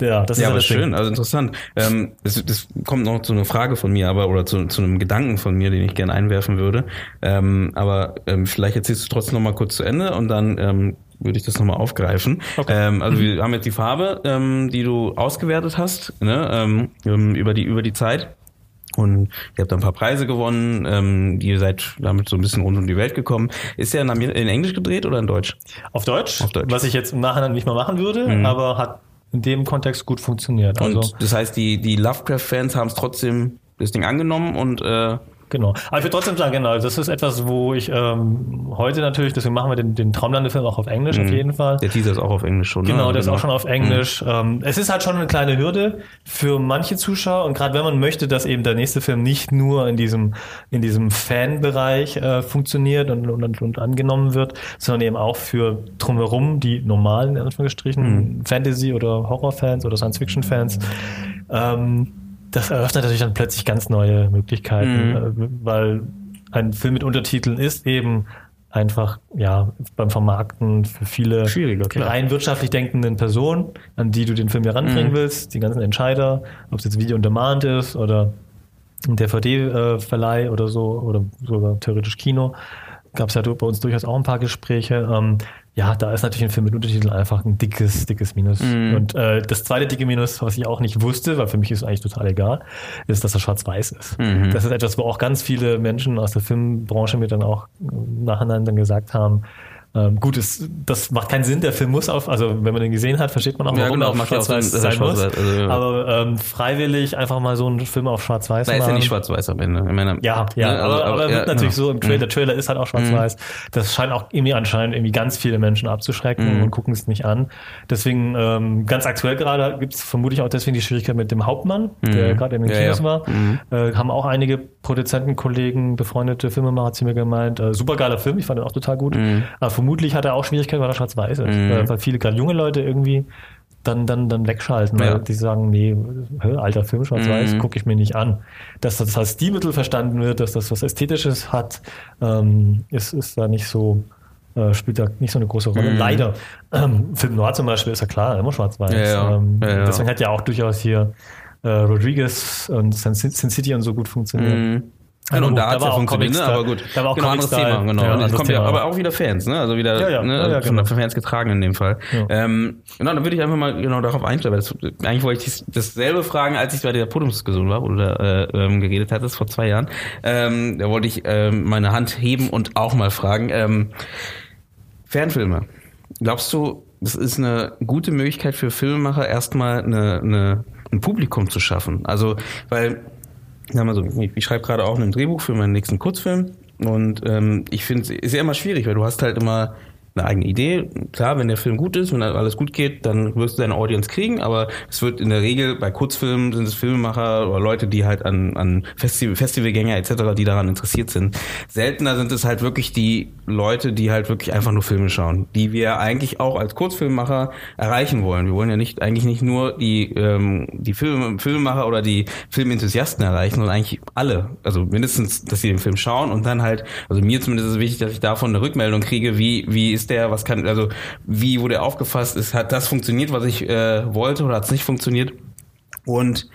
Ja, das ist Ja, aber schön, also interessant. Ähm, das, das kommt noch zu einer Frage von mir, aber oder zu, zu einem Gedanken von mir, den ich gerne einwerfen würde. Ähm, aber ähm, vielleicht erzählst du trotzdem noch mal kurz zu Ende und dann ähm, würde ich das nochmal aufgreifen. Okay. Ähm, also wir haben jetzt die Farbe, ähm, die du ausgewertet hast, ne, ähm, ähm, über die über die Zeit. Und ihr habt da ein paar Preise gewonnen, ähm, ihr seid damit so ein bisschen rund um die Welt gekommen. Ist der in, Englisch gedreht oder in Deutsch? Auf Deutsch, Auf Deutsch. Mhm. was ich jetzt im Nachhinein nicht mehr machen würde, aber hat in dem Kontext gut funktioniert. Also Und das heißt, die, die Lovecraft-Fans haben es trotzdem das Ding angenommen und äh, genau. Aber ich würde trotzdem sagen, genau, das ist etwas, wo ich ähm, heute natürlich, deswegen machen wir den, den Traumlandefilm auch auf Englisch auf jeden Fall. der Teaser ist auch auf Englisch schon. Genau, ne? der ist auch schon auf Englisch. Ähm, es ist halt schon eine kleine Hürde für manche Zuschauer und gerade wenn man möchte, dass eben der nächste Film nicht nur in diesem in diesem Fanbereich äh, funktioniert und, und, und angenommen wird, sondern eben auch für drumherum die normalen in Anführungsstrichen Fantasy oder Horrorfans oder Science-Fiction-Fans. Ähm, das eröffnet natürlich dann plötzlich ganz neue Möglichkeiten, äh, weil ein Film mit Untertiteln ist eben einfach ja beim Vermarkten für viele rein wirtschaftlich denkenden Personen, an die du den Film heranbringen Mhm. willst, die ganzen Entscheider, ob es jetzt Video on Demand ist oder ein DVD-Verleih oder so oder sogar theoretisch Kino. Gab es ja bei uns durchaus auch ein paar Gespräche. Ähm, ja, da ist natürlich ein Film mit Untertiteln einfach ein dickes, dickes Minus. Mhm. Und äh, das zweite dicke Minus, was ich auch nicht wusste, weil für mich ist es eigentlich total egal, ist, dass er schwarz-weiß ist. Mhm. Das ist etwas, wo auch ganz viele Menschen aus der Filmbranche mir dann auch dann gesagt haben, ähm, gut, es, das macht keinen Sinn, der Film muss auf, also wenn man den gesehen hat, versteht man auch, Ja, warum genau, er auf ja schwarz-weiß er sein muss. schwarz-weiß- also, ja. Aber ähm, freiwillig einfach mal so einen Film auf schwarz-weiß Da ist ja machen. nicht schwarz-weiß am Ende. Meine, Ja, ja, ne, also, aber, aber, ja, wird natürlich genau. so im Trailer. Der Trailer ist halt auch schwarz-weiß. Das scheint auch irgendwie anscheinend irgendwie ganz viele Menschen abzuschrecken Mhm. und gucken es nicht an. Deswegen, ähm, ganz aktuell gerade gibt es vermutlich auch deswegen die Schwierigkeit mit dem Hauptmann, der gerade in den Mhm. Ja, Kinos ja. war. Mhm. Äh, haben auch einige Produzenten, Kollegen, befreundete Filmemacher zu mir gemeint, äh, supergeiler Film, ich fand ihn auch total gut. Mhm. Aber vermutlich hat er auch Schwierigkeiten, weil er schwarz-weiß ist. Äh, weil viele, gerade junge Leute irgendwie dann, dann, dann wegschalten, weil Ja. die sagen, nee, alter Film schwarz-weiß, Mhm. gucke ich mir nicht an. Dass das als Stilmittel verstanden wird, dass das was Ästhetisches hat, ähm, ist, ist da nicht so, äh, spielt da nicht so eine große Rolle. Mhm. Leider. Ähm, Film Noir zum Beispiel ist ja klar, immer schwarz-weiß. Ja, ja. Ähm. Deswegen hat ja auch durchaus hier äh, Rodriguez und Sin Sin City und so gut funktioniert. Mhm. Ja, Genau, gut, da hat es ja auch funktioniert, ne? Aber gut. da war auch genau, anderes. Thema, genau. Ja, Und es anderes kommt ja Thema. aber auch wieder Fans, ne? Also wieder, Ja, ja. ne? Ja, Also ja, von genau. Fans getragen in dem Fall. Ja. Ähm, genau, dann würde ich einfach mal genau darauf einsteigen. weil Das, eigentlich wollte ich dasselbe fragen, als ich bei der Podiumsdiskussion war, da äh, ähm, geredet hattest vor zwei Jahren. Ähm, da wollte ich ähm, meine Hand heben und auch mal fragen. Ähm, Fernfilme. Glaubst du, das ist eine gute Möglichkeit für Filmemacher, erstmal eine, eine, ein Publikum zu schaffen? Also, weil sagen wir so, ich, ich schreibe gerade auch ein Drehbuch für meinen nächsten Kurzfilm. Und ähm, ich finde es ist ja immer schwierig, weil du hast halt immer eine eigene Idee. Klar, wenn der Film gut ist, wenn alles gut geht, dann wirst du deine Audience kriegen, aber es wird in der Regel bei Kurzfilmen sind es Filmemacher oder Leute, die halt an, an Festival, Festivalgänger etc., die daran interessiert sind. Seltener sind es halt wirklich die Leute, die halt wirklich einfach nur Filme schauen, die wir eigentlich auch als Kurzfilmemacher erreichen wollen. Wir wollen ja nicht eigentlich nicht nur die ähm, die Film, Filmemacher oder die Filmenthusiasten erreichen, sondern eigentlich alle. Also mindestens, dass sie den Film schauen und dann halt, also mir zumindest ist es wichtig, dass ich davon eine Rückmeldung kriege, wie wie ist ist der, was kann, also wie wurde er aufgefasst, ist, hat das funktioniert, was ich äh, wollte oder hat es nicht funktioniert? Und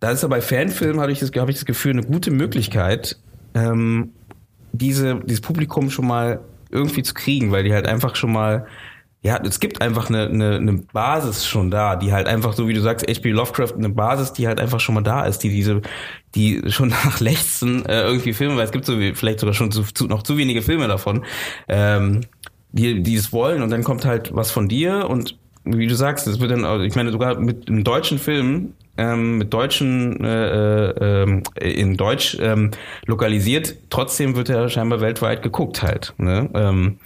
da ist ja bei Fanfilmen, habe ich, das, hab ich das Gefühl, eine gute Möglichkeit, ähm, diese, dieses Publikum schon mal irgendwie zu kriegen, weil die halt einfach schon mal ja, es gibt einfach eine, eine, eine Basis schon da, die halt einfach, so wie du sagst, H.P. Lovecraft, eine Basis, die halt einfach schon mal da ist, die diese, die schon nach Lechzen äh, irgendwie Filme, weil es gibt so wie, vielleicht sogar schon zu, zu, noch zu wenige Filme davon, ähm, die, die es wollen und dann kommt halt was von dir und wie du sagst, es wird dann, ich meine sogar mit einem deutschen Film, ähm, mit deutschen äh, äh, in Deutsch ähm, lokalisiert, trotzdem wird er scheinbar weltweit geguckt halt. Ne? Ähm,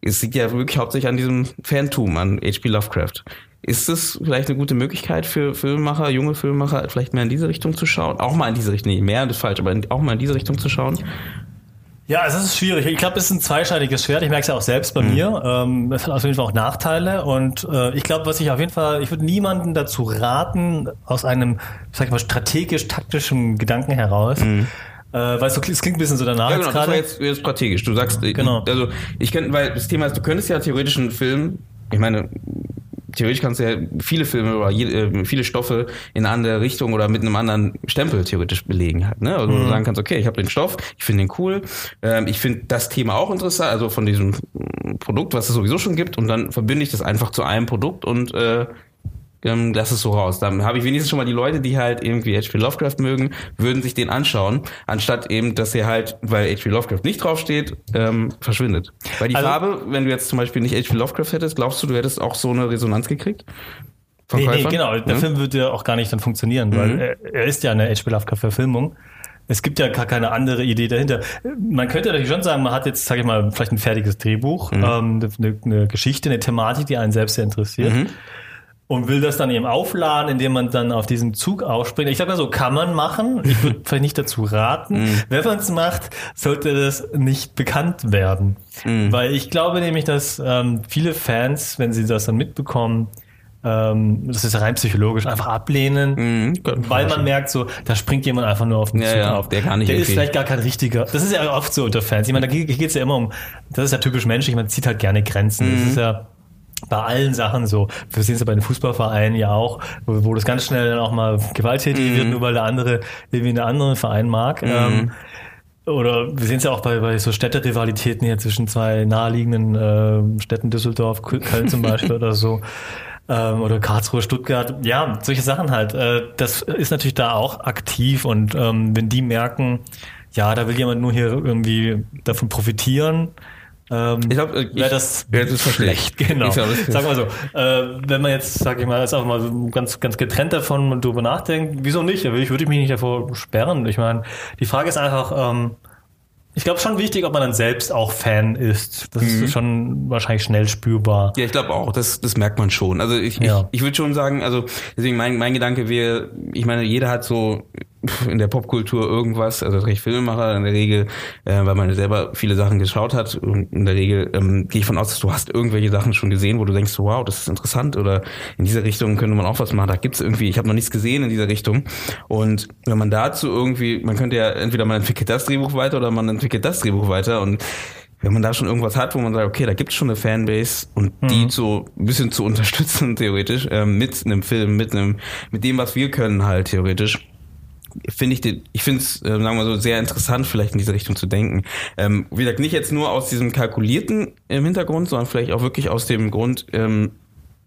es liegt ja wirklich hauptsächlich an diesem Fantum, an H.P. Lovecraft. Ist es vielleicht eine gute Möglichkeit für Filmemacher, junge Filmemacher, vielleicht mehr in diese Richtung zu schauen? Auch mal in diese Richtung, nicht mehr, das ist falsch, aber auch mal in diese Richtung zu schauen? Ja, es ist schwierig. Ich glaube, es ist ein zweischneidiges Schwert. Ich merke es ja auch selbst bei mhm. mir. Ähm, es hat auf jeden Fall auch Nachteile. Und äh, ich glaube, was ich auf jeden Fall, ich würde niemanden dazu raten, aus einem, sag ich mal, strategisch-taktischen Gedanken heraus, mhm. Äh, weil es, so, es klingt ein bisschen so danach. Ja, genau, das war jetzt, jetzt strategisch. Du sagst, genau. also ich könnte, weil das Thema ist, du könntest ja theoretisch einen Film, ich meine, theoretisch kannst du ja viele Filme oder je, äh, viele Stoffe in eine andere Richtung oder mit einem anderen Stempel theoretisch belegen halt. Ne? Also mhm. du sagen kannst, okay, ich habe den Stoff, ich finde den cool, ähm, ich finde das Thema auch interessant, also von diesem Produkt, was es sowieso schon gibt, und dann verbinde ich das einfach zu einem Produkt und äh, ähm, lass es so raus. Dann habe ich wenigstens schon mal die Leute, die halt irgendwie H.P. Lovecraft mögen, würden sich den anschauen, anstatt eben, dass er halt, weil H.P. Lovecraft nicht draufsteht, ähm, verschwindet. Weil die also, Farbe, wenn du jetzt zum Beispiel nicht H.P. Lovecraft hättest, glaubst du, du hättest auch so eine Resonanz gekriegt? Nee, nee, genau. Der ja? Film würde ja auch gar nicht dann funktionieren, mhm. weil er, er ist ja eine H.P. Lovecraft-Verfilmung. Es gibt ja gar keine andere Idee dahinter. Man könnte natürlich schon sagen, man hat jetzt, sage ich mal, vielleicht ein fertiges Drehbuch, mhm. ähm, eine, eine, Geschichte, eine Thematik, die einen selbst sehr interessiert. Mhm und will das dann eben aufladen, indem man dann auf diesen Zug aufspringt. Ich sage mal so, kann man machen. Ich würde vielleicht nicht dazu raten. Mm. Wenn man es macht, sollte das nicht bekannt werden. Mm. Weil ich glaube nämlich, dass ähm, viele Fans, wenn sie das dann mitbekommen, ähm, das ist rein psychologisch, einfach ablehnen, mm, weil man merkt so, da springt jemand einfach nur auf den ja, Zug ja, auf. Der, kann nicht der ist vielleicht gar kein richtiger. Das ist ja oft so unter Fans. Ich meine, da geht es ja immer um, das ist ja typisch menschlich, man zieht halt gerne Grenzen. Das ist ja bei allen Sachen so. Wir sehen es ja bei den Fußballvereinen ja auch, wo, wo das ganz schnell dann auch mal gewalttätig mhm. wird, nur weil der andere irgendwie einen anderen Verein mag. Mhm. Ähm, oder wir sehen es ja auch bei, bei so Städterivalitäten hier zwischen zwei naheliegenden äh, Städten, Düsseldorf, Köln zum Beispiel oder so. Ähm, oder Karlsruhe, Stuttgart. Ja, solche Sachen halt. Äh, das ist natürlich da auch aktiv und ähm, wenn die merken, ja, da will jemand nur hier irgendwie davon profitieren, ähm, ich glaube, wäre das, ja, das schlecht, genau. Glaub, sag mal so, äh, wenn man jetzt, sag ich mal, jetzt einfach mal so ganz, ganz getrennt davon und darüber nachdenkt, wieso nicht? Ich würde mich nicht davor sperren. Ich meine, die Frage ist einfach, ähm, ich glaube schon wichtig, ob man dann selbst auch Fan ist. Das mhm. ist schon wahrscheinlich schnell spürbar. Ja, ich glaube auch, das, das merkt man schon. Also ich, ja. ich, ich würde schon sagen, also deswegen mein, mein Gedanke wäre, ich meine, jeder hat so in der Popkultur irgendwas, also recht Filmemacher in der Regel, äh, weil man selber viele Sachen geschaut hat und in der Regel ähm, gehe ich von aus, dass du hast irgendwelche Sachen schon gesehen, wo du denkst, wow, das ist interessant oder in dieser Richtung könnte man auch was machen. Da gibt's irgendwie, ich habe noch nichts gesehen in dieser Richtung und wenn man dazu irgendwie, man könnte ja entweder man entwickelt das Drehbuch weiter oder man entwickelt das Drehbuch weiter und wenn man da schon irgendwas hat, wo man sagt, okay, da gibt's schon eine Fanbase und mhm. die so ein bisschen zu unterstützen, theoretisch, ähm, mit einem Film, mit einem, mit dem, was wir können halt theoretisch, finde ich den, ich finde es, äh, sagen wir so, sehr interessant, vielleicht in diese Richtung zu denken. Ähm, wie gesagt, nicht jetzt nur aus diesem kalkulierten im Hintergrund, sondern vielleicht auch wirklich aus dem Grund, ähm,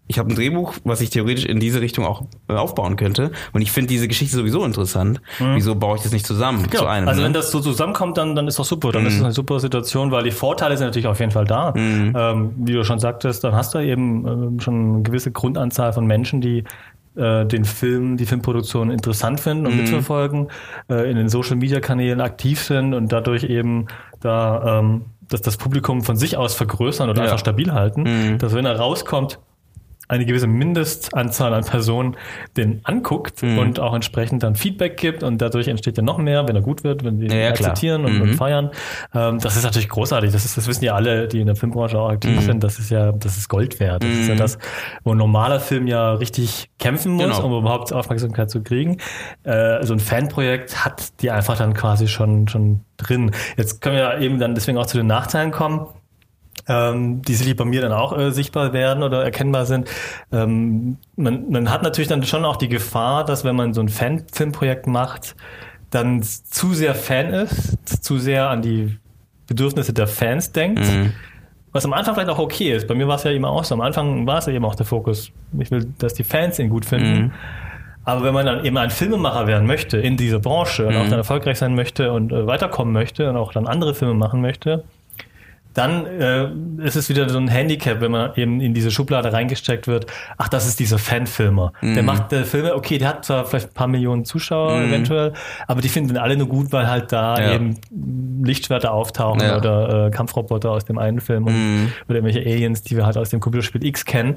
ich habe ein Drehbuch, was ich theoretisch in diese Richtung auch äh, aufbauen könnte. Und ich finde diese Geschichte sowieso interessant. Mhm. Wieso baue ich das nicht zusammen genau. zu einem? Also ne? wenn das so zusammenkommt, dann, dann ist doch super. Dann mhm. ist es eine super Situation, weil die Vorteile sind natürlich auf jeden Fall da. Mhm. Ähm, wie du schon sagtest, dann hast du eben ähm, schon eine gewisse Grundanzahl von Menschen, die äh, den Film, die Filmproduktion interessant finden und Mhm. mitverfolgen, äh, in den Social Media Kanälen aktiv sind und dadurch eben da ähm, dass das Publikum von sich aus vergrößern oder Ja. einfach stabil halten, Mhm. dass wenn er rauskommt, eine gewisse Mindestanzahl an Personen den anguckt Mhm. und auch entsprechend dann Feedback gibt und dadurch entsteht ja noch mehr, wenn er gut wird, wenn sie ihn Ja, ja, akzeptieren und, Mhm. und feiern. Ähm, das ist natürlich großartig. Das, ist, das wissen ja alle, die in der Filmbranche auch Mhm. aktiv sind. Das ist ja, das ist Gold wert. Das ist ja das, wo ein normaler Film ja richtig kämpfen muss, Genau. um überhaupt Aufmerksamkeit zu kriegen. Äh, so ein Fanprojekt hat die einfach dann quasi schon, schon drin. Jetzt können wir eben dann deswegen auch zu den Nachteilen kommen ähm, die sicherlich bei mir dann auch äh, sichtbar werden oder erkennbar sind. Ähm, man, man hat natürlich dann schon auch die Gefahr, dass wenn man so ein Fan-Filmprojekt macht, dann zu sehr Fan ist, zu sehr an die Bedürfnisse der Fans denkt. Mhm. Was am Anfang vielleicht auch okay ist. Bei mir war es ja immer auch so. Am Anfang war es ja eben auch der Fokus. Ich will, dass die Fans ihn gut finden. Mhm. Aber wenn man dann eben ein Filmemacher werden möchte in dieser Branche und Mhm. auch dann erfolgreich sein möchte und äh, weiterkommen möchte und auch dann andere Filme machen möchte, dann äh, ist es wieder so ein Handicap, wenn man eben in diese Schublade reingesteckt wird. Ach, das ist dieser Fanfilmer. Der Mhm. macht äh, Filme, okay, der hat zwar vielleicht ein paar Millionen Zuschauer eventuell, aber die finden alle nur gut, weil halt da Ja. eben Lichtschwerter auftauchen Ja. oder äh, Kampfroboter aus dem einen Film Mhm. oder irgendwelche Aliens, die wir halt aus dem Computerspiel X kennen.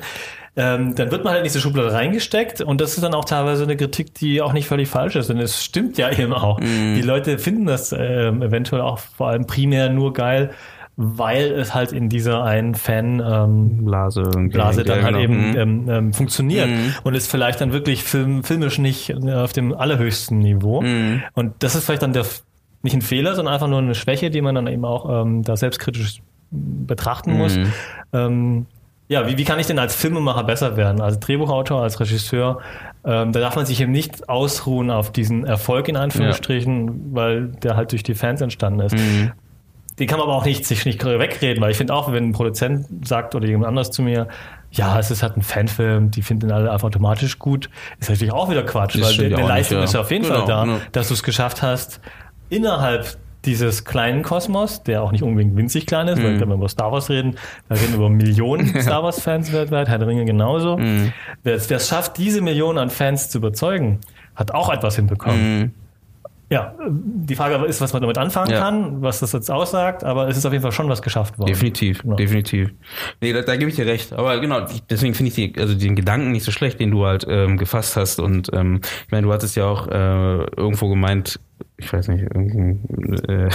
Ähm, dann wird man halt in diese Schublade reingesteckt und das ist dann auch teilweise eine Kritik, die auch nicht völlig falsch ist, denn es stimmt ja eben auch. Mhm. Die Leute finden das ähm, eventuell auch vor allem primär nur geil, weil es halt in dieser einen Fan ähm, Blase dann Ja, halt genau. eben Mhm. ähm, ähm, funktioniert Mhm. und ist vielleicht dann wirklich film, filmisch nicht äh, auf dem allerhöchsten Niveau. Mhm. Und das ist vielleicht dann der, nicht ein Fehler, sondern einfach nur eine Schwäche, die man dann eben auch ähm, da selbstkritisch betrachten muss. Mhm. Ähm, ja, wie, wie kann ich denn als Filmemacher besser werden? Als Drehbuchautor, als Regisseur, ähm, da darf man sich eben nicht ausruhen auf diesen Erfolg in Anführungsstrichen, weil der halt durch die Fans entstanden ist. Mhm. Den kann man aber auch nicht sich nicht wegreden, weil ich finde auch, wenn ein Produzent sagt oder jemand anders zu mir, ja, es ist halt ein Fanfilm, die finden alle einfach automatisch gut, ist natürlich auch wieder Quatsch, Das weil die, die auch nicht, Leistung ja. ist ja auf jeden Genau, Fall da, genau. dass du es geschafft hast, innerhalb dieses kleinen Kosmos, der auch nicht unbedingt winzig klein ist, Mhm. weil wenn wir über Star Wars reden, da reden wir über Millionen Star Wars Fans weltweit, Herr der Ringe genauso. Mhm. Wer es schafft, diese Millionen an Fans zu überzeugen, hat auch etwas hinbekommen. Mhm. Ja, die Frage ist, was man damit anfangen Ja. kann, was das jetzt aussagt, aber es ist auf jeden Fall schon was geschafft worden. Definitiv, Genau. definitiv. Nee, da, da gebe ich dir recht. Aber genau, deswegen finde ich die, also den Gedanken nicht so schlecht, den du halt ähm, gefasst hast. Und ähm, ich meine, du hattest ja auch äh, irgendwo gemeint, ich weiß nicht, äh,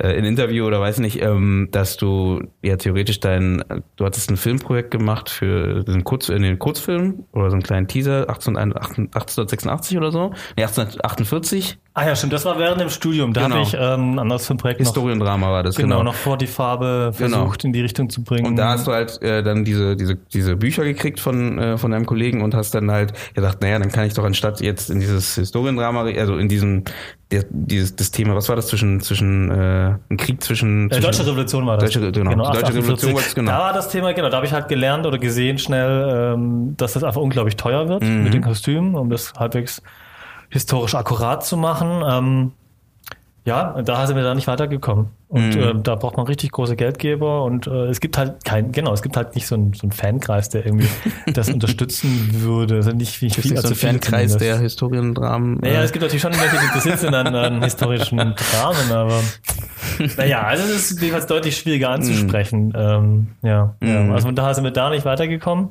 äh, in Interview oder weiß nicht, ähm, dass du ja theoretisch dein, du hattest ein Filmprojekt gemacht für den, Kurz, in den Kurzfilm oder so einen kleinen Teaser, 18, 1886 oder so, nee, 1848, Ah ja, stimmt, das war während dem Studium. Da Genau. habe ich ähm, ein anderes Filmprojekt Historiendrama war das, genau, genau. noch vor die Farbe Genau. versucht in die Richtung zu bringen. Und da hast du halt äh, dann diese, diese, diese Bücher gekriegt von, äh, von deinem Kollegen und hast dann halt gedacht, naja, dann kann ich doch anstatt jetzt in dieses Historiendrama, also in diesem, der, dieses, das Thema, was war das zwischen, zwischen, äh, ein Krieg zwischen, äh, zwischen Deutsche Revolution war das. Deutsche genau. Die Deutsche 1848. Revolution war das, genau. Da war das Thema, genau, da habe ich halt gelernt oder gesehen schnell, ähm, dass das einfach unglaublich teuer wird Mhm. mit den Kostümen, um das halbwegs historisch akkurat zu machen. Ähm, ja, da sind wir da nicht weitergekommen. Und Mhm. äh, da braucht man richtig große Geldgeber und äh, es gibt halt kein, genau, es gibt halt nicht so einen, so einen Fankreis, der irgendwie das unterstützen würde. Also nicht wie Das ist so ein Fankreis der Historiendramen. naja, äh, es gibt natürlich schon welche, die interessiert sind an, an historischen Dramen, aber naja, also es ist jedenfalls deutlich schwieriger anzusprechen. Ähm, ja, ja, Mhm. also von daher sind wir da nicht weitergekommen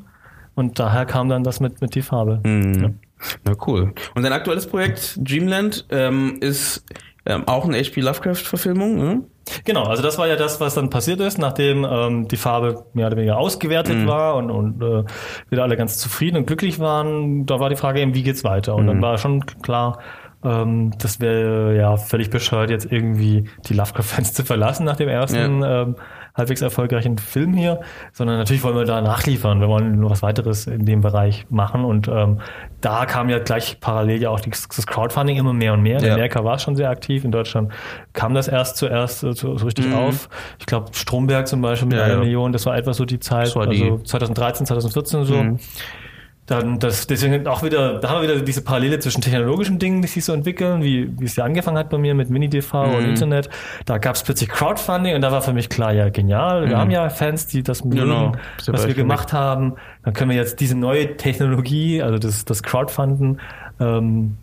und daher kam dann das mit, mit die Farbe. Mhm. Na cool. Und dein aktuelles Projekt Dreamland ähm, ist ähm, auch eine H.P. Lovecraft-Verfilmung. Ne? Genau, also das war ja das, was dann passiert ist, nachdem ähm, die Farbe mehr oder weniger ausgewertet Mhm. war und, und äh, wieder alle ganz zufrieden und glücklich waren. Da war die Frage eben, wie geht's weiter? Und Mhm. dann war schon klar, ähm, das wäre ja völlig bescheuert, jetzt irgendwie die Lovecraft-Fans zu verlassen nach dem ersten ähm, halbwegs erfolgreichen Film hier, sondern natürlich wollen wir da nachliefern. Wir wollen nur was weiteres in dem Bereich machen und ähm, da kam ja gleich parallel ja auch die, das Crowdfunding immer mehr und mehr. In Ja. Amerika war es schon sehr aktiv, in Deutschland kam das erst zuerst äh, so, so richtig auf. Ich glaube, Stromberg zum Beispiel mit Mhm. Ja, einer ja. Million, das war etwa so die Zeit, war also die- 2013, 2014 so. Mhm. Dann das, deswegen auch wieder, da haben wir wieder diese Parallele zwischen technologischen Dingen, die sich so entwickeln, wie, wie es ja angefangen hat bei mir mit Mini-TV und Mhm. Internet. Da gab es plötzlich Crowdfunding und da war für mich klar, ja, genial. Wir haben ja Fans, die das mögen, Mhm. Genau. Was wir gemacht haben. Dann können wir jetzt diese neue Technologie, also das, das Crowdfunden, ähm,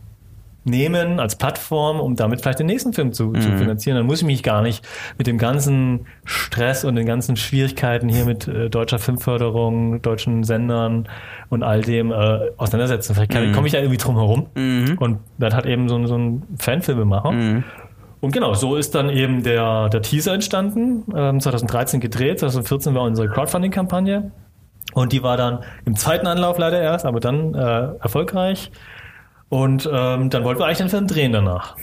nehmen als Plattform, um damit vielleicht den nächsten Film zu, Mhm. zu finanzieren. Dann muss ich mich gar nicht mit dem ganzen Stress und den ganzen Schwierigkeiten hier mit äh, deutscher Filmförderung, deutschen Sendern und all dem äh, auseinandersetzen. Vielleicht Mhm. komme ich ja irgendwie drum herum. Und dann hat eben so, ein- so ein Fanfilmemacher. Mhm. Und genau, so ist dann eben der, der Teaser entstanden, ähm, 2013 gedreht, 2014 war unsere Crowdfunding-Kampagne. Und die war dann im zweiten Anlauf leider erst, aber dann äh, erfolgreich. Und ähm, dann wollten wir eigentlich den Film drehen danach.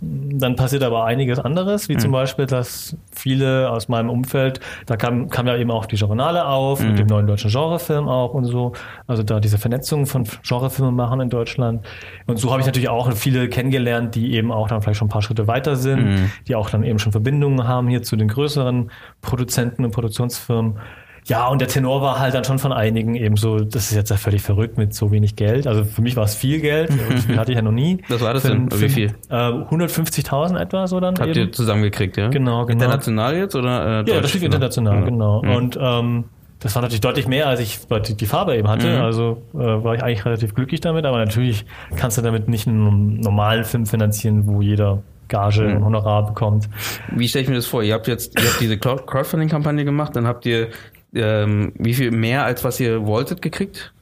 Dann passiert aber einiges anderes, wie zum Beispiel, dass viele aus meinem Umfeld, da kam, kam ja eben auch die Journale auf, mit dem neuen deutschen Genrefilm auch und so. Also da diese Vernetzung von Genrefilmen machen in Deutschland. Und so habe ich natürlich auch viele kennengelernt, die eben auch dann vielleicht schon ein paar Schritte weiter sind, die auch dann eben schon Verbindungen haben hier zu den größeren Produzenten und Produktionsfirmen. Ja, und der Tenor war halt dann schon von einigen eben so, das ist jetzt ja völlig verrückt mit so wenig Geld. Also für mich war es viel Geld, so viel hatte ich ja noch nie. Was war das Für denn? einen Wie viel? Äh, 150.000 etwa so dann Habt eben. ihr zusammengekriegt, ja? Genau, genau. International jetzt oder äh, Ja, das lief international, genau. Mhm. Und ähm, das war natürlich deutlich mehr, als ich die, Farbe eben hatte. Mhm. Also äh, war ich eigentlich relativ glücklich damit, aber natürlich kannst du damit nicht einen normalen Film finanzieren, wo jeder Gage Mhm. und Honorar bekommt. Wie stelle ich mir das vor? Ihr habt jetzt ihr habt diese Crowd- Crowdfunding-Kampagne gemacht, dann habt ihr ähm, wie viel mehr als was ihr wolltet gekriegt?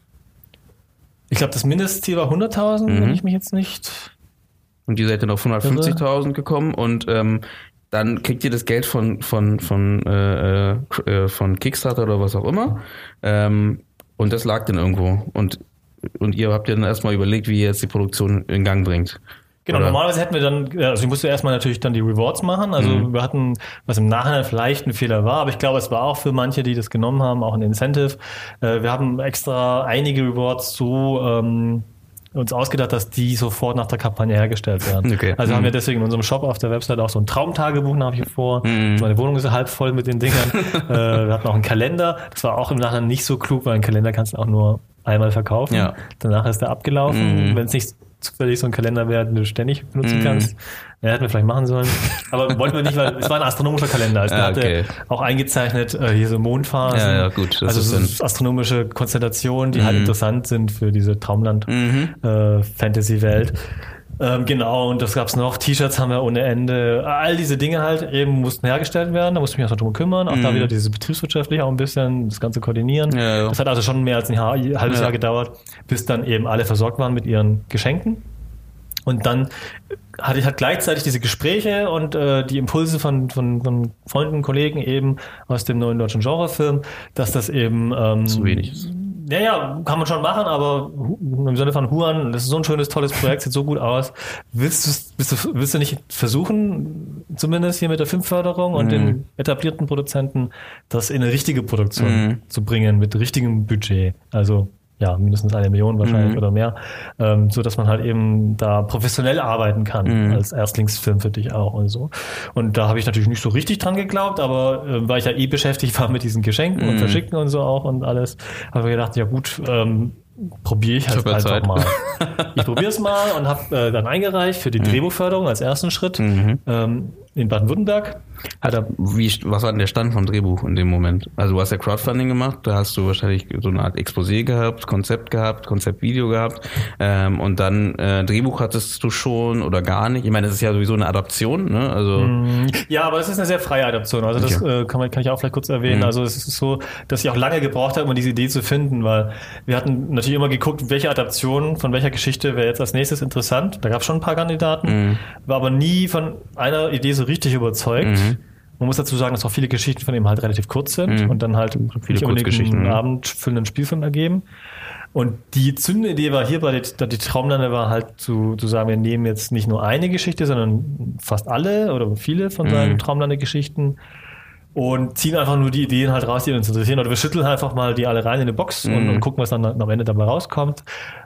Ich glaube, das Mindestziel war 100.000, Mhm. wenn ich mich jetzt nicht Und ihr seid dann auf 150.000 gekommen und ähm, dann kriegt ihr das Geld von von von äh, äh, von Kickstarter oder was auch immer ähm, und das lag dann irgendwo und und ihr habt ja dann erstmal überlegt, wie ihr jetzt die Produktion in Gang bringt. Genau, Oder? normalerweise hätten wir dann, also ich musste erstmal natürlich dann die Rewards machen. Also Mhm. wir hatten, was im Nachhinein vielleicht ein Fehler war, aber ich glaube, es war auch für manche, die das genommen haben, auch ein Incentive. Äh, wir haben extra einige Rewards so ähm, uns ausgedacht, dass die sofort nach der Kampagne hergestellt werden. Okay. Also haben Mhm. wir deswegen in unserem Shop auf der Website auch so ein Traumtagebuch nach wie vor. Meine Wohnung ist halb voll mit den Dingern. äh, wir hatten auch einen Kalender. Das war auch im Nachhinein nicht so klug, weil einen Kalender kannst du auch nur einmal verkaufen. Ja. Danach ist er abgelaufen. Mhm. Wenn es nicht zufällig so ein Kalender wäre, den du ständig benutzen Mhm. kannst. Ja, hätten wir vielleicht machen sollen. Aber wollten wir nicht, weil es war ein astronomischer Kalender. Also der Ah, okay. hatte auch eingezeichnet äh, hier so Mondphasen. Ja, ja, gut, also so astronomische Konstellationen, die halt Mhm. interessant sind für diese Traumland Mhm. äh. Ähm, genau, und das gab's noch. T-Shirts haben wir ohne Ende. All diese Dinge halt eben mussten hergestellt werden. Da musste ich mich auch drum kümmern. Auch da wieder dieses betriebswirtschaftliche auch ein bisschen, das Ganze koordinieren. Mhm. Ja, ja. Das hat also schon mehr als ein Jahr, halbes Ja. Jahr gedauert, bis dann eben alle versorgt waren mit ihren Geschenken. Und dann hatte ich halt gleichzeitig diese Gespräche und äh, die Impulse von, von, von Freunden, Kollegen eben aus dem neuen deutschen Genrefilm, dass das eben ähm, Zu wenig ist. Ja, ja, kann man schon machen, aber im Sinne von Huan, das ist so ein schönes, tolles Projekt, sieht so gut aus. Willst du, willst du, willst du nicht versuchen, zumindest hier mit der Filmförderung und den etablierten Produzenten, das in eine richtige Produktion Mhm. zu bringen, mit richtigem Budget? Also, ja, mindestens eine Million wahrscheinlich Mhm. oder mehr, ähm, so dass man halt eben da professionell arbeiten kann Mhm. als Erstlingsfilm für dich auch und so. Und da habe ich natürlich nicht so richtig dran geglaubt, aber äh, weil ich ja eh beschäftigt war mit diesen Geschenken und Mhm. Verschicken und so auch und alles, habe ich gedacht, ja gut, ähm, probiere ich halt Super einfach Zeit. mal. Ich probiere es mal und habe äh, dann eingereicht für die Drehbuchförderung als ersten Schritt Mhm. ähm, in Baden-Württemberg. Hat, wie, was war denn der Stand vom Drehbuch in dem Moment? Also du hast ja Crowdfunding gemacht, da hast du wahrscheinlich so eine Art Exposé gehabt, Konzept gehabt, Konzeptvideo gehabt ähm, und dann äh, Drehbuch hattest du schon oder gar nicht. Ich meine, das ist ja sowieso eine Adaption, ne? Also Ja, aber es ist eine sehr freie Adaption. Also das Okay. äh, kann, man, kann ich auch vielleicht kurz erwähnen. Mhm. Also es ist so, dass ich auch lange gebraucht habe, um diese Idee zu finden, weil wir hatten natürlich immer geguckt, welche Adaption von welcher Geschichte wäre jetzt als nächstes interessant. Da gab es schon ein paar Kandidaten, Mhm. war aber nie von einer Idee so richtig überzeugt. Mhm. Man muss dazu sagen, dass auch viele Geschichten von ihm halt relativ kurz sind Mhm. und dann halt Viele Kurzgeschichten, einen ne? abendfüllenden Spielfilm ergeben. Und die zündende Idee war hier bei der, die Traumlande war halt zu, zu sagen, wir nehmen jetzt nicht nur eine Geschichte, sondern fast alle oder viele von seinen Mhm. Traumlande-Geschichten und ziehen einfach nur die Ideen halt raus, die uns interessieren. Oder wir schütteln einfach mal die alle rein in eine Box und, Mhm. und gucken, was dann am Ende dabei rauskommt.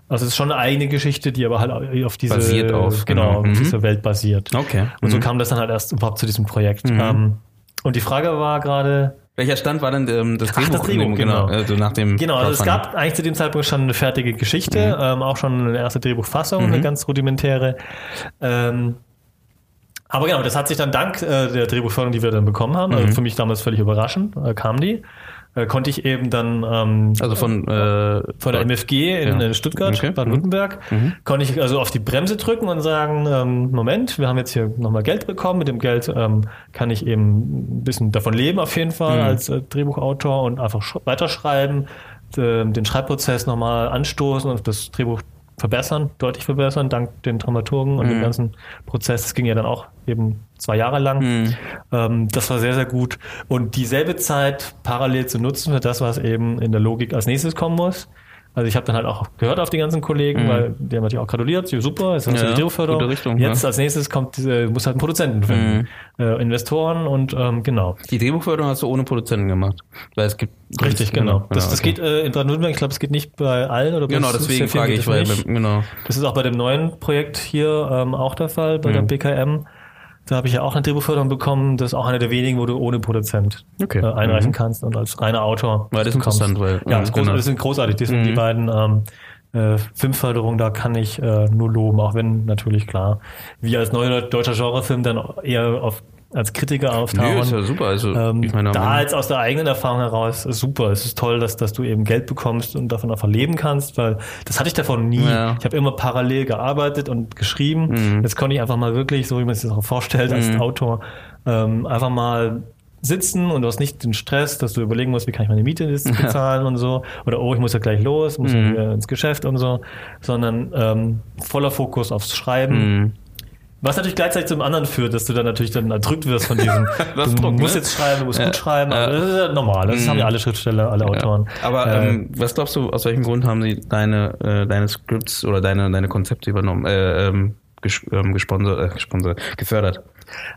Also es ist schon eine eigene Geschichte, die aber halt auf diese, Basiert auf, genau, genau. auf Mhm. diese Welt basiert. okay. Und so Mhm. kam das dann halt erst überhaupt zu diesem Projekt. Mhm. Ähm, und die Frage war gerade, Welcher Stand war denn ähm, das Ach, das Drehbuch, genau. Also nach dem Genau, also es gab eigentlich zu dem Zeitpunkt schon eine fertige Geschichte, ähm, auch schon eine erste Drehbuchfassung, eine ganz rudimentäre. Ähm, aber genau, das hat sich dann dank äh, der Drehbuchförderung, die wir dann bekommen haben, also für mich damals völlig überraschend, äh, kam die, äh, konnte ich eben dann ähm, Also von, äh, von der MFG in Ja. äh, Stuttgart, Okay. Baden-Württemberg, konnte ich also auf die Bremse drücken und sagen, ähm, Moment, wir haben jetzt hier nochmal Geld bekommen. Mit dem Geld ähm, kann ich eben ein bisschen davon leben auf jeden Fall als äh, Drehbuchautor und einfach sch weiterschreiben, äh, den Schreibprozess nochmal anstoßen und das Drehbuch verbessern, deutlich verbessern, dank den Dramaturgen und dem ganzen Prozess. Das ging ja dann auch eben zwei Jahre lang. Ähm, das war sehr, sehr gut. Und dieselbe Zeit parallel zu nutzen für das, was eben in der Logik als nächstes kommen muss. Also ich habe dann halt auch gehört auf die ganzen Kollegen, weil die haben natürlich auch gratuliert, super, jetzt hast du Ja, gute Richtung, Jetzt ja. als nächstes kommt, äh, muss halt einen Produzenten finden, äh, Investoren und ähm, genau. Die Drehbuchförderung hast du ohne Produzenten gemacht. Weil es gibt Richtig, genau. Das, das okay. geht äh, in Baden-Württemberg, ich glaube, es geht nicht bei allen oder bei Genau, deswegen frage ich, weil genau. Das ist auch bei dem neuen Projekt hier ähm, auch der Fall, bei Mhm. der BKM. Da habe ich ja auch eine Drehbuchförderung bekommen. Das ist auch einer der wenigen, wo du ohne Produzent Okay. äh, einreichen Mhm. kannst und als reiner Autor. Weil das ist interessant, weil- ja, mhm, das, genau. das sind großartig. Das sind die beiden ähm, äh, Filmförderungen, da kann ich äh, nur loben, auch wenn natürlich klar, wir als neuer deutscher Genrefilm dann eher auf als Kritiker auftauchen. Nö, ist ja super. Also, Ähm, ich meine, da jetzt aus der eigenen Erfahrung heraus super. Es ist toll, dass, dass du eben Geld bekommst und davon auch leben kannst, weil das hatte ich davon nie. Ja. Ich habe immer parallel gearbeitet und geschrieben. Mhm. Jetzt konnte ich einfach mal wirklich, so wie man sich das auch vorstellt, als Autor, ähm, einfach mal sitzen und du hast nicht den Stress, dass du überlegen musst, wie kann ich meine Miete bezahlen und so. Oder oh, ich muss ja gleich los, muss Mhm. ins Geschäft und so. Sondern ähm, voller Fokus aufs Schreiben. Mhm. Was natürlich gleichzeitig zum anderen führt, dass du dann natürlich dann erdrückt wirst von diesem, Das du Druck, musst ne? jetzt schreiben, du musst Ja. gut schreiben, Ja. das ist ja normal, das haben ja alle Schriftsteller, alle Autoren. Aber Äh, ähm, was glaubst du, aus welchem Grund haben sie deine, äh, deine Scripts oder deine, deine Konzepte übernommen, äh, ähm, ges ähm, gesponsert, äh, gesponsert, gefördert?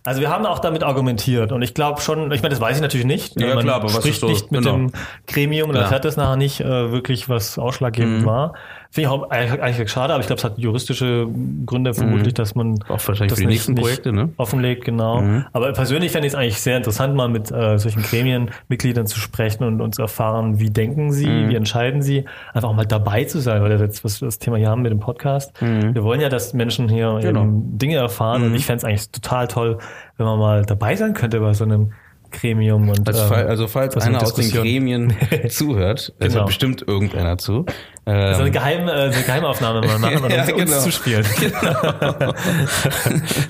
Also wir haben auch damit argumentiert und ich glaube schon, ich meine, das weiß ich natürlich nicht. Ja, Man klar, aber was spricht ist so- nicht mit genau. dem Gremium und Klar. erfährt das nachher nicht äh, wirklich, was ausschlaggebend Mhm. war. Finde ich auch eigentlich, eigentlich schade, aber ich glaube, es hat juristische Gründe vermutlich, dass man Mhm. Auch wahrscheinlich das für die nicht- nächsten Projekte, ne? offenlegt, genau. Aber persönlich fände ich es eigentlich sehr interessant, mal mit äh, solchen Gremienmitgliedern zu sprechen und, zu erfahren, wie denken sie, Mhm. wie entscheiden sie, einfach auch mal dabei zu sein, weil das jetzt, was wir das Thema hier haben mit dem Podcast. Wir wollen ja, dass Menschen hier Mhm. Genau. eben Dinge erfahren und ich fände es eigentlich total toll, wenn man mal dabei sein könnte bei so einem Gremium und Also, ähm, fall, also falls einer aus den. Gremien zuhört, es Genau. hört bestimmt irgendeiner zu. Ähm, so eine, Geheim, äh, eine Geheimaufnahme mal machen und Ja, uns, uns genau. zuspielen.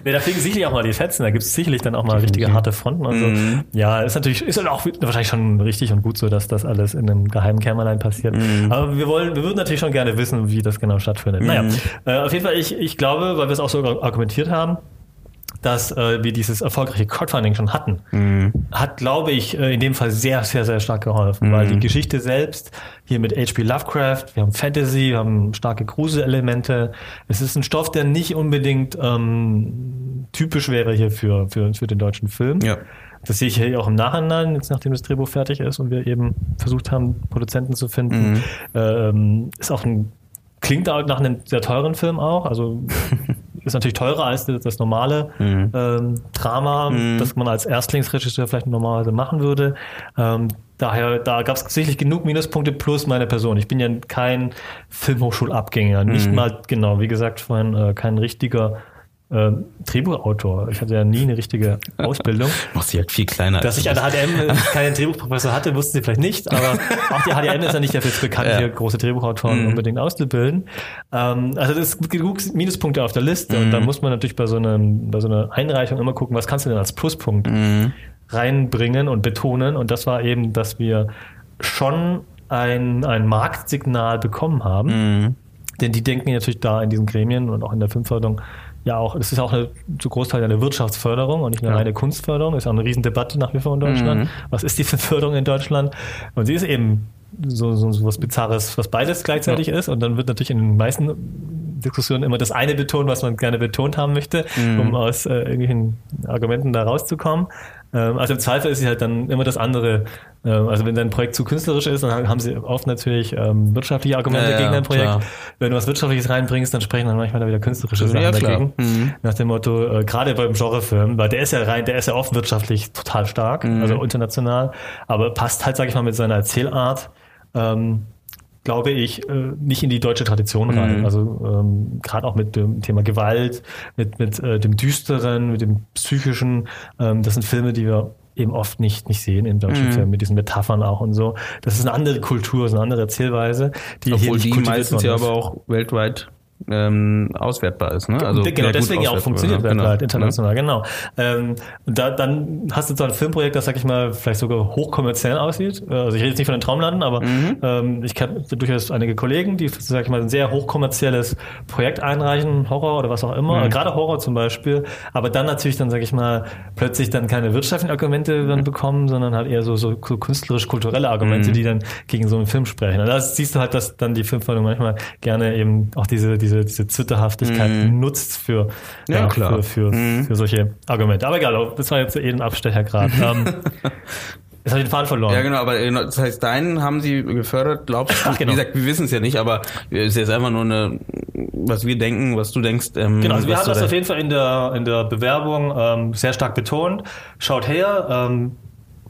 nee, da fliegen sicherlich auch mal die Fetzen, da gibt es sicherlich dann auch mal richtige harte Fronten und so. Mhm. Ja, ist natürlich, ist dann auch wahrscheinlich schon richtig und gut so, dass das alles in einem geheimen Kämmerlein passiert. Mhm. Aber wir wollen, wir würden natürlich schon gerne wissen, wie das genau stattfindet. Naja, äh, auf jeden Fall, ich, ich glaube, weil wir es auch so argumentiert haben, dass äh, wir dieses erfolgreiche Crowdfunding schon hatten, hat, glaube ich, äh, in dem Fall sehr, sehr, sehr stark geholfen, weil die Geschichte selbst hier mit H.P. Lovecraft, wir haben Fantasy, wir haben starke Gruselelemente. Es ist ein Stoff, der nicht unbedingt ähm, typisch wäre hier für, für, für den deutschen Film. Ja. Das sehe ich hier auch im Nachhinein, jetzt nachdem das Drehbuch fertig ist und wir eben versucht haben, Produzenten zu finden. Ähm, ist auch ein, klingt auch nach einem sehr teuren Film auch, also ist natürlich teurer als das, normale ähm, Drama, das man als Erstlingsregisseur vielleicht normalerweise machen würde. Ähm, daher, da gab es sicherlich genug Minuspunkte plus meine Person. Ich bin ja kein Filmhochschulabgänger, nicht mal, genau, wie gesagt, vorhin äh, kein richtiger äh, Drehbuchautor. Ich hatte ja nie eine richtige Ausbildung. Machst sie halt viel kleiner. Dass ich an der HDM keinen Drehbuchprofessor hatte, wussten Sie vielleicht nicht, aber auch die HDM ist ja nicht dafür bekannt, Ja. hier große Drehbuchautoren unbedingt auszubilden. Ähm, also das sind genug Minuspunkte auf der Liste und da muss man natürlich bei so, einem, bei so einer Einreichung immer gucken, was kannst du denn als Pluspunkt reinbringen und betonen und das war eben, dass wir schon ein, ein Marktsignal bekommen haben, denn die denken natürlich da in diesen Gremien und auch in der Filmförderung ja auch, es ist auch eine, zu Großteil eine Wirtschaftsförderung und nicht eine Ja. reine Kunstförderung. Das ist auch eine Riesendebatte nach wie vor in Deutschland. Was ist die Filmförderung in Deutschland? Und sie ist eben so, so, so was Bizarres, was beides gleichzeitig ist. Und dann wird natürlich in den meisten Diskussionen immer das eine betont, was man gerne betont haben möchte, um aus äh, irgendwelchen Argumenten da rauszukommen. Ähm, also im Zweifel ist sie halt dann immer das andere. Ähm, also wenn dein Projekt zu künstlerisch ist, dann haben sie oft natürlich ähm, wirtschaftliche Argumente Ja, gegen dein Projekt. klar. Wenn du was Wirtschaftliches reinbringst, dann sprechen dann manchmal da wieder künstlerische Sachen Ja, dagegen. Mhm. Nach dem Motto, äh, gerade beim Genrefilm, weil der ist ja rein, der ist ja oft wirtschaftlich total stark, Mhm. also international, aber passt halt, sag ich mal, mit seiner Erzählart. Ähm, glaube ich, äh, nicht in die deutsche Tradition rein. Mhm. Also ähm, gerade auch mit dem Thema Gewalt, mit, mit äh, dem Düsteren, mit dem Psychischen. Ähm, das sind Filme, die wir eben oft nicht, nicht sehen in deutschen Mhm. Filmen, mit diesen Metaphern auch und so. Das ist eine andere Kultur, ist eine andere Erzählweise, die hier Obwohl nicht die meistens ja aber auch weltweit ähm, auswertbar ist. Ne? Also genau, deswegen ja auch funktioniert ja, weltweit, genau. international, genau. Ähm, und da, dann hast du so ein Filmprojekt, das, sag ich mal, vielleicht sogar hochkommerziell aussieht. Äh, Also ich rede jetzt nicht von den Traumlanden, aber Mhm. ähm, ich kenne durchaus einige Kollegen, die, sag ich mal, ein sehr hochkommerzielles Projekt einreichen, Horror oder was auch immer, Mhm. gerade Horror zum Beispiel, aber dann natürlich dann, sag ich mal, plötzlich dann keine wirtschaftlichen Argumente dann bekommen, sondern halt eher so, so, so künstlerisch-kulturelle Argumente, Mhm. die dann gegen so einen Film sprechen. Und da siehst du halt, dass dann die Filmförderung manchmal gerne eben auch diese, diese, diese Zwitterhaftigkeit nutzt für, Mhm. Ja, klar. Mhm. für, für, für solche Argumente. Aber egal, das war jetzt eh ein Abstecher gerade. ähm, jetzt habe ich den Faden verloren. Ja, genau, aber äh, das heißt, deinen haben sie gefördert, glaubst du? Ach, genau. Wie gesagt, wir wissen es ja nicht, aber es ist jetzt einfach nur eine, was wir denken, was du denkst. Ähm, Genau, also wir haben das auf jeden Fall in der, in der Bewerbung ähm, sehr stark betont. Schaut her, ähm,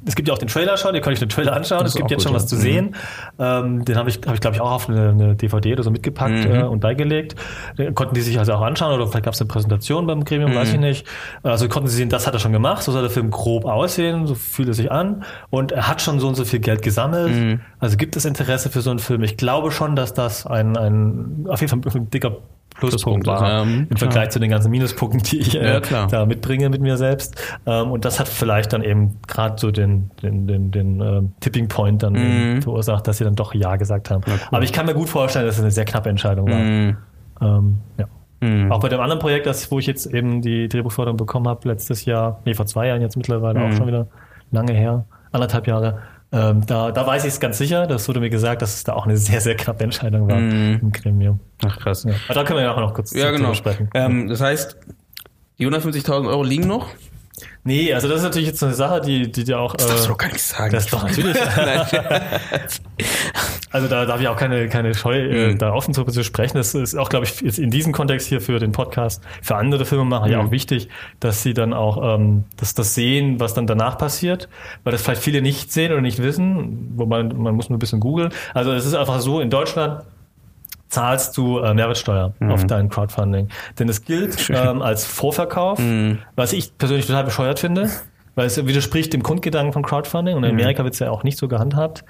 es gibt ja auch den Trailer schon, ihr könnt euch den Trailer anschauen, es gibt jetzt gut, schon was ja. zu Mhm. sehen. Ähm, den habe ich, hab ich glaube ich, auch auf eine, eine DVD oder so mitgepackt Mhm. äh, und beigelegt. Äh, Konnten die sich also auch anschauen oder vielleicht gab es eine Präsentation beim Gremium, weiß Mhm. ich nicht. Also konnten sie sehen, das hat er schon gemacht, so soll der Film grob aussehen, so fühlt er sich an und er hat schon so und so viel Geld gesammelt. Mhm. Also gibt es Interesse für so einen Film. Ich glaube schon, dass das ein, ein auf jeden Fall ein dicker Pluspunkt war ähm, im Vergleich zu den ganzen Minuspunkten, die ich äh, Ja, klar. da mitbringe mit mir selbst. Ähm, und das hat vielleicht dann eben gerade so den, den, den, den ähm, Tipping Point dann eben verursacht, dass sie dann doch Ja gesagt haben. Aber ich kann mir gut vorstellen, dass es eine sehr knappe Entscheidung war. Mhm. Ähm, ja. Mhm. Auch bei dem anderen Projekt, das, wo ich jetzt eben die Drehbuchförderung bekommen habe, letztes Jahr, nee, vor zwei Jahren jetzt mittlerweile, Mhm. auch schon wieder lange her, anderthalb Jahre, ähm, da, da weiß ich es ganz sicher, das wurde mir gesagt, dass es da auch eine sehr, sehr knappe Entscheidung war im Gremium. Ach krass. Ja. Aber da können wir ja auch noch kurz Ja, genau. sprechen. Ähm, das heißt, die 150.000 Euro liegen noch? Nee, also das ist natürlich jetzt so eine Sache, die, die dir auch. Das darfst äh, du doch gar nicht sagen. Das doch natürlich. also da darf ich auch keine, keine Scheu, äh, Mhm. da offen zu, zu sprechen. Das ist auch, glaube ich, jetzt in diesem Kontext hier für den Podcast, für andere Filmemacher ja Mhm. auch wichtig, dass sie dann auch ähm, das, das sehen, was dann danach passiert, weil das vielleicht viele nicht sehen oder nicht wissen, wobei man muss nur ein bisschen googeln. Also es ist einfach so, in Deutschland zahlst du äh, Mehrwertsteuer auf dein Crowdfunding. Denn es gilt ähm, als Vorverkauf, was ich persönlich total bescheuert finde, weil es widerspricht dem Grundgedanken von Crowdfunding. Und in Amerika wird es ja auch nicht so gehandhabt.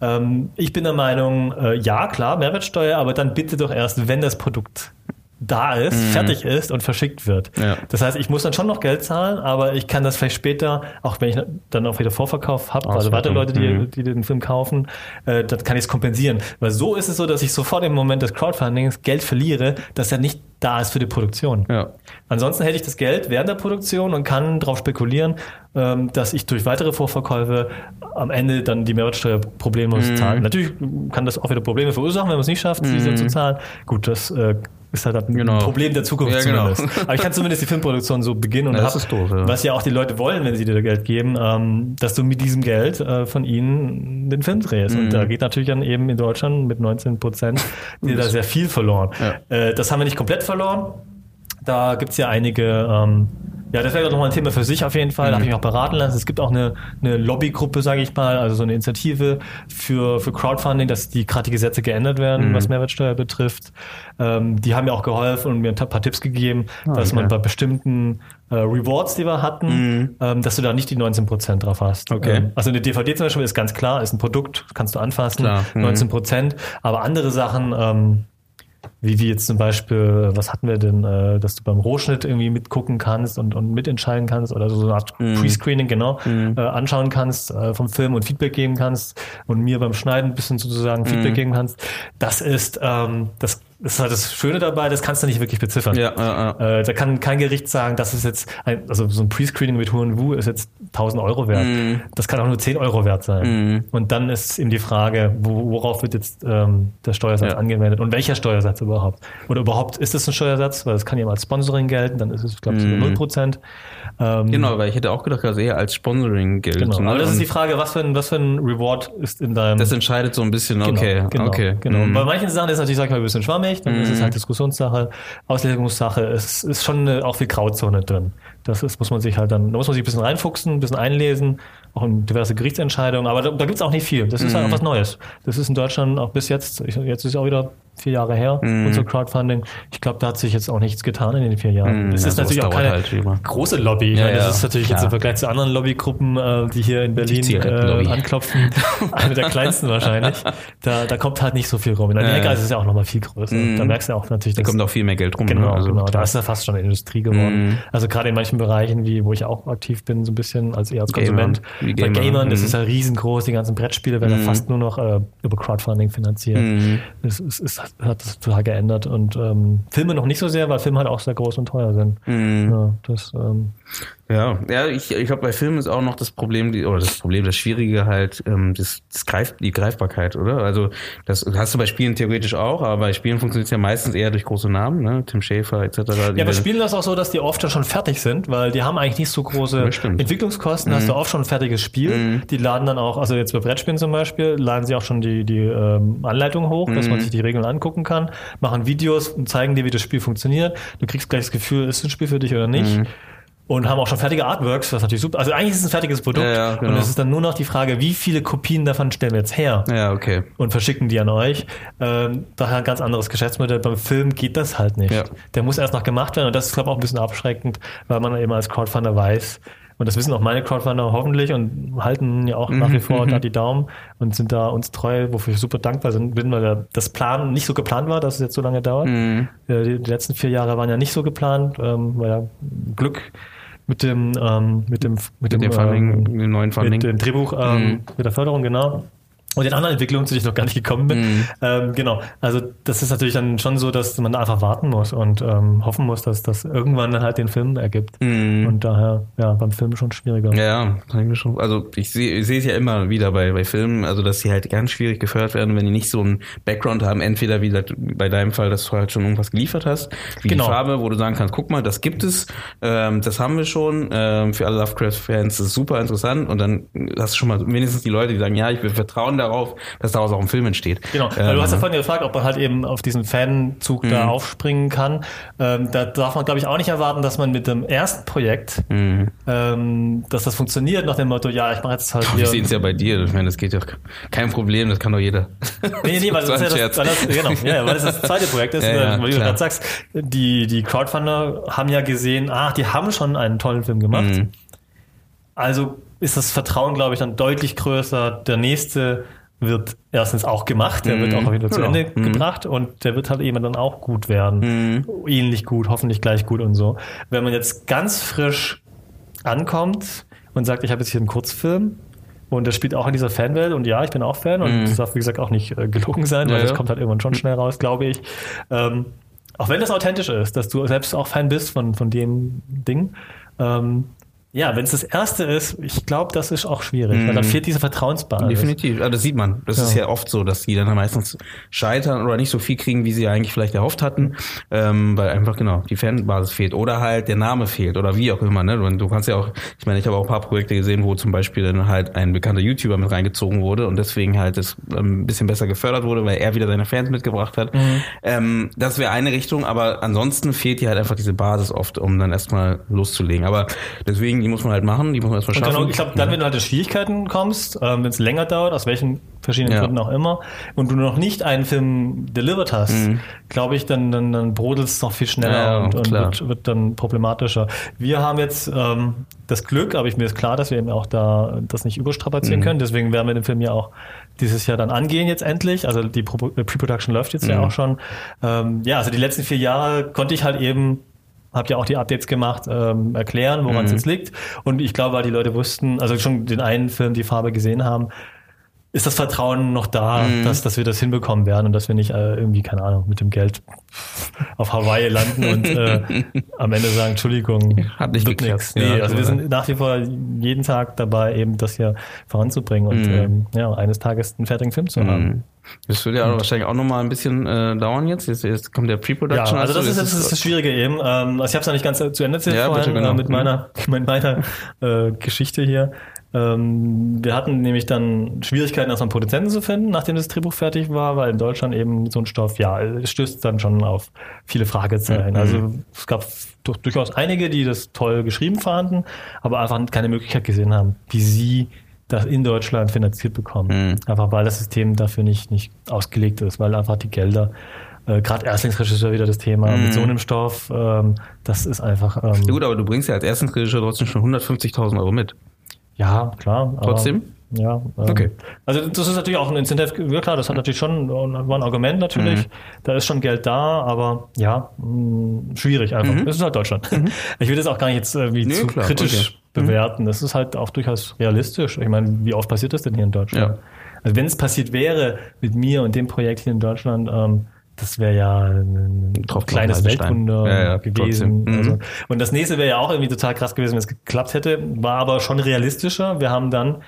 Ähm, ich bin der Meinung, äh, ja, klar, Mehrwertsteuer, aber dann bitte doch erst, wenn das Produkt da ist, fertig ist und verschickt wird. Ja. Das heißt, ich muss dann schon noch Geld zahlen, aber ich kann das vielleicht später, auch wenn ich dann auch wieder Vorverkauf habe, also weitere Leute, die, Mhm. die den Film kaufen, äh, dann kann ich es kompensieren. Weil so ist es so, dass ich sofort im Moment des Crowdfundings Geld verliere, das ja nicht da ist für die Produktion. Ja. Ansonsten hätte ich das Geld während der Produktion und kann darauf spekulieren, ähm, dass ich durch weitere Vorverkäufe am Ende dann die Mehrwertsteuer problemlos Mhm. zahlen. Natürlich kann das auch wieder Probleme verursachen, wenn man es nicht schafft, diese zu zahlen. Gut, das äh, ist halt ein Genau. Problem der Zukunft Ja, genau. zumindest. Aber ich kann zumindest die Filmproduktion so beginnen und Ja, das hab, ist doof, ja. was ja auch die Leute wollen, wenn sie dir Geld geben, ähm, dass du mit diesem Geld äh, von ihnen den Film drehst. Und Mhm. da geht natürlich dann eben in Deutschland mit 19 Prozent dir da sehr viel verloren. Ja. Äh, das haben wir nicht komplett verloren. Da gibt's ja einige, ähm, ja, das wäre doch nochmal ein Thema für sich auf jeden Fall. Da habe ich mich auch beraten lassen. Es gibt auch eine, eine Lobbygruppe, sage ich mal, also so eine Initiative für, für Crowdfunding, dass die gerade die Gesetze geändert werden, was Mehrwertsteuer betrifft. Ähm, die haben mir auch geholfen und mir ein paar Tipps gegeben, dass man okay. bei bestimmten äh, Rewards, die wir hatten, ähm, dass du da nicht die 19% drauf hast. Okay. Ähm, also eine DVD zum Beispiel ist ganz klar, ist ein Produkt, kannst du anfassen, Klar. Mhm. 19%. Aber andere Sachen, ähm, wie, wie jetzt zum Beispiel, was hatten wir denn, äh, dass du beim Rohschnitt irgendwie mitgucken kannst und, und mitentscheiden kannst oder so eine Art Mhm. Pre-Screening, genau, äh, anschauen kannst äh, vom Film und Feedback geben kannst und mir beim Schneiden ein bisschen sozusagen. Feedback geben kannst. Das ist, ähm, das das ist halt das Schöne dabei, das kannst du nicht wirklich beziffern. Ja, ja, ja. Äh, da kann kein Gericht sagen, das ist jetzt, ein, also so ein Pre-Screening mit Huan Wu ist jetzt 1000 Euro wert. Mhm. Das kann auch nur 10 Euro wert sein. Und dann ist eben die Frage, wo, worauf wird jetzt ähm, der Steuersatz Ja. angewendet und welcher Steuersatz überhaupt? Oder überhaupt ist es ein Steuersatz, weil das kann ja mal als Sponsoring gelten, dann ist es, glaube ich, sogar 0%. Ähm, Genau, weil ich hätte auch gedacht, dass eher als Sponsoring gilt. Genau. ne? Aber das ist die Frage, was für ein, was für ein Reward ist in deinem das entscheidet so ein bisschen, okay, genau, okay. Genau. Mhm. Bei manchen Sachen ist natürlich, sag ich mal, ein bisschen schwammig, dann ist es halt Diskussionssache, Auslegungssache, es ist schon eine, auch viel Grauzone drin. Das ist, muss man sich halt dann, da muss man sich ein bisschen reinfuchsen, ein bisschen einlesen, auch in diverse Gerichtsentscheidungen, aber da, da gibt's auch nicht viel. Das ist Mhm. halt auch was Neues. Das ist in Deutschland auch bis jetzt, ich, jetzt ist es auch wieder vier Jahre her, Mhm. unser Crowdfunding. Ich glaube, da hat sich jetzt auch nichts getan in den vier Jahren. Es ja, ist natürlich auch keine halt große Lobby. Ja, meine, das ja, ist natürlich jetzt klar. im Vergleich zu anderen Lobbygruppen, äh, die hier in Berlin äh, anklopfen, eine der kleinsten wahrscheinlich. Da, da kommt halt nicht so viel rum. In Amerika Ja, ja. ist es ja auch nochmal viel größer. Da merkst du auch natürlich, Da kommt auch viel mehr Geld rum. Genau, ne? Also, genau. Da ist ja fast schon eine Industrie geworden. Also gerade in manchen Bereichen, wie wo ich auch aktiv bin, so ein bisschen als eher als. Konsument. Wie Bei Gamer. Gamern, das Mhm. ist ja riesengroß, die ganzen Brettspiele werden ja fast nur noch äh, über Crowdfunding finanziert. Mhm. Das, ist, ist, hat das total geändert und ähm, Filme noch nicht so sehr, weil Filme halt auch sehr groß und teuer sind. Mhm. Ja, das, ähm, Ja, ja, ich, ich glaube, bei Filmen ist auch noch das Problem, die, oder das Problem, das Schwierige halt, ähm, das, das Greif, die Greifbarkeit, oder? Also, das hast du bei Spielen theoretisch auch, aber bei Spielen funktioniert es ja meistens eher durch große Namen, ne? Tim Schäfer etc. Ja, werden- Spielen ist auch so, dass die oft ja schon fertig sind, weil die haben eigentlich nicht so große Ja. Entwicklungskosten. Hast du Mhm. oft schon ein fertiges Spiel. Die laden dann auch, also jetzt bei Brettspielen zum Beispiel, laden sie auch schon die, die ähm, Anleitung hoch, dass Mhm. man sich die Regeln angucken kann, machen Videos und zeigen dir, wie das Spiel funktioniert. Du kriegst gleich das Gefühl, ist es ein Spiel für dich oder nicht. Mhm. Und haben auch schon fertige Artworks, was natürlich super. Also eigentlich ist es ein fertiges Produkt. Ja, ja, genau. Und es ist dann nur noch die Frage, wie viele Kopien davon stellen wir jetzt her? Ja, okay. und verschicken die an euch. Ähm, daher ein ganz anderes Geschäftsmodell. Beim Film geht das halt nicht. Ja. Der muss erst noch gemacht werden und das ist, glaube ich, auch ein bisschen abschreckend, weil man eben als Crowdfunder weiß, und das wissen auch meine Crowdfunder hoffentlich und halten ja auch nach wie vor da die Daumen und sind da uns treu, wofür ich super dankbar bin, weil das Plan nicht so geplant war, dass es jetzt so lange dauert. Mhm. Äh, Die, die letzten vier Jahre waren ja nicht so geplant, ähm, weil ja Glück mit dem, ähm, mit dem, mit, Mit dem Funding, dem neuen Funding. mit dem Drehbuch, ähm, Mhm. mit der Förderung, genau. Und den anderen Entwicklungen, zu denen ich noch gar nicht gekommen bin. Mhm. Ähm, genau. Also das ist natürlich dann schon so, dass man da einfach warten muss und ähm, hoffen muss, dass das irgendwann dann halt den Film ergibt. Und daher, ja, beim Film schon schwieriger. Mhm. Ja, kann ich schon. Also ich sehe es ja immer wieder bei, bei Filmen, also dass sie halt ganz schwierig gefördert werden, wenn die nicht so einen Background haben. Entweder wie bei deinem Fall, dass du halt schon irgendwas geliefert hast, wie Genau. die Farbe, wo du sagen kannst, guck mal, das gibt es, ähm, das haben wir schon. Ähm, für alle Lovecraft-Fans ist es super interessant und dann hast du schon mal mindestens die Leute, die sagen, ja, ich will vertrauen darauf, dass daraus auch ein Film entsteht. Genau, weil du hast ja Ähm, vorhin gefragt, ob man halt eben auf diesen Fanzug Mhm. da aufspringen kann. Ähm, da darf man, glaube ich, auch nicht erwarten, dass man mit dem ersten Projekt, Mhm. ähm, dass das funktioniert nach dem Motto, ja, ich mache jetzt halt wir sehen es ja bei dir. Ich meine, das geht ja kein Problem, das kann doch jeder. Nee, nee, weil das, ist ja das, das, genau, ja, weil das das zweite Projekt ist, Ja, äh, ja, weil du gerade sagst, die, die Crowdfunder haben ja gesehen, ach, die haben schon einen tollen Film gemacht. Mhm. Also ist das Vertrauen, glaube ich, dann deutlich größer. Der nächste wird erstens auch gemacht, der wird auch wieder zu Genau. Ende Mhm. gebracht und der wird halt eben dann auch gut werden. Ähnlich gut, hoffentlich gleich gut und so. Wenn man jetzt ganz frisch ankommt und sagt, ich habe jetzt hier einen Kurzfilm und der spielt auch in dieser Fanwelt und ja, ich bin auch Fan und das darf, wie gesagt, auch nicht äh, gelogen sein, weil Ja, das ja. kommt halt irgendwann schon schnell raus, glaube ich. Ähm, auch wenn das authentisch ist, dass du selbst auch Fan bist von, von dem Ding. Ähm, ja, wenn es das erste ist, ich glaube, das ist auch schwierig, weil dann fehlt diese Vertrauensbasis. Definitiv, also das sieht man. Das Ja. ist ja oft so, dass die dann meistens scheitern oder nicht so viel kriegen, wie sie eigentlich vielleicht erhofft hatten, ähm, weil einfach genau die Fanbasis fehlt oder halt der Name fehlt oder wie auch immer. Ne? Und du kannst ja auch, ich meine, ich habe auch ein paar Projekte gesehen, wo zum Beispiel dann halt ein bekannter YouTuber mit reingezogen wurde und deswegen halt das ähm, ein bisschen besser gefördert wurde, weil er wieder seine Fans mitgebracht hat. Ähm, das wäre eine Richtung, aber ansonsten fehlt dir halt einfach diese Basis oft, um dann erstmal loszulegen. Aber deswegen, die muss man halt machen, die muss man erstmal schaffen. dann, ich glaube, dann, wenn du halt in Schwierigkeiten kommst, ähm, wenn es länger dauert, aus welchen verschiedenen Ja. Gründen auch immer, und du noch nicht einen Film delivered hast, glaube ich, dann, dann, dann brodelt es noch viel schneller Mhm. Ja, und, und wird, wird dann problematischer. Wir haben jetzt ähm, das Glück, aber ich mir ist klar, dass wir eben auch da das nicht Mhm. überstrapazieren können. Deswegen werden wir den Film ja auch dieses Jahr dann angehen jetzt endlich. Also die äh, Pre-Production läuft jetzt Mhm. ja auch schon. Ähm, ja, also die letzten vier Jahre konnte ich halt eben Habt ja auch die Updates gemacht, ähm, erklären, woran es Mhm. jetzt liegt. Und ich glaube, weil die Leute wussten, also schon den einen Film die Farbe gesehen haben, ist das Vertrauen noch da, mhm. dass, dass wir das hinbekommen werden und dass wir nicht äh, irgendwie, keine Ahnung, mit dem Geld auf Hawaii landen und äh, am Ende sagen, Entschuldigung, hat nicht geklappt. Nee, ja, also wir sind nach wie vor jeden Tag dabei, eben das hier voranzubringen und mhm. ähm, ja, eines Tages einen fertigen Film zu haben. Das wird ja wahrscheinlich auch nochmal ein bisschen äh, dauern jetzt. jetzt. Jetzt kommt der Pre-Production. Ja, also das ist, das ist das Schwierige eben. Ähm, also ich habe es noch nicht ganz zu Ende erzählt ja, vorhin, genau. äh, mit meiner, mit meiner äh, Geschichte hier. Ähm, wir hatten nämlich dann Schwierigkeiten, erstmal einen Produzenten zu finden, nachdem das Drehbuch fertig war, weil in Deutschland eben so ein Stoff, ja, es stößt dann schon auf viele Fragezeichen. Mhm. Also es gab durchaus einige, die das toll geschrieben fanden, aber einfach keine Möglichkeit gesehen haben, wie sie das in Deutschland finanziert bekommen. Mhm. Einfach weil das System dafür nicht, nicht ausgelegt ist, weil einfach die Gelder äh, gerade Erstlingsregisseur wieder das Thema, mm. mit so einem Stoff, ähm, das ist einfach... Ähm, ja gut, aber du bringst ja als Erstlingsregisseur trotzdem schon 150.000 Euro mit. Ja, klar. Trotzdem? Ja. Ähm, okay. Also das ist natürlich auch ein Incentive, ja klar, das hat natürlich schon, war ein Argument natürlich. Mhm. Da ist schon Geld da, aber ja, mh, mm, schwierig einfach. Mhm. Das ist halt Deutschland. Mhm. Ich will das auch gar nicht jetzt irgendwie nee, zu klar, kritisch okay. Mhm. bewerten. Das ist halt auch durchaus realistisch. Ich meine, wie oft passiert das denn hier in Deutschland? Ja. Also wenn es passiert wäre mit mir und dem Projekt hier in Deutschland, ähm, das wäre ja ein kleines Weltwunder ja, ja, gewesen. Mhm. Also, und das nächste wäre ja auch irgendwie total krass gewesen, wenn es geklappt hätte, war aber schon realistischer. Wir haben dann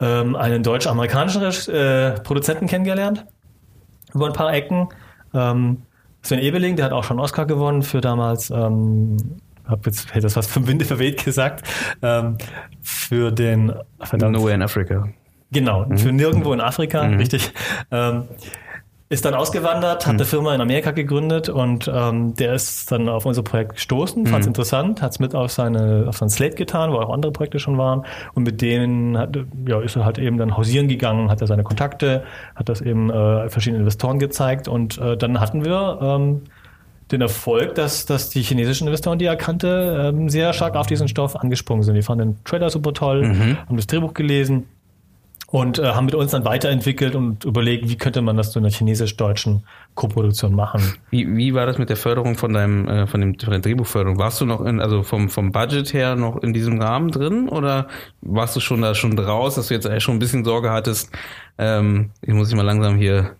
ähm, einen deutsch-amerikanischen äh, Produzenten kennengelernt über ein paar Ecken. Ähm, Sven Ebeling, der hat auch schon Oscar gewonnen für damals, ähm, hab jetzt hätte das was vom Winde verweht gesagt, ähm, für den verdammt, Nowhere in Africa. Genau, mhm. für nirgendwo in Afrika, mhm. richtig. Ähm, ist dann ausgewandert, hat mhm. eine Firma in Amerika gegründet und ähm, der ist dann auf unser Projekt gestoßen, fand es mhm. interessant, hat es mit auf seine auf sein Slate getan, wo auch andere Projekte schon waren und mit denen hat, ja, ist er halt eben dann hausieren gegangen, hat er seine Kontakte, hat das eben äh, verschiedenen Investoren gezeigt und äh, dann hatten wir ähm, den Erfolg, dass, dass die chinesischen Investoren, die er kannte, ähm, sehr stark auf diesen Stoff angesprungen sind. Die fanden den Trailer super toll, mhm. haben das Drehbuch gelesen und äh, haben mit uns dann weiterentwickelt und überlegt, wie könnte man das zu einer chinesisch-deutschen Koproduktion machen. Wie, wie war das mit der Förderung von deinem äh, von dem von der Drehbuchförderung? Warst du noch in also vom vom Budget her noch in diesem Rahmen drin oder warst du schon da schon draus, dass du jetzt eigentlich schon ein bisschen Sorge hattest? Ähm, ich muss ich mal langsam hier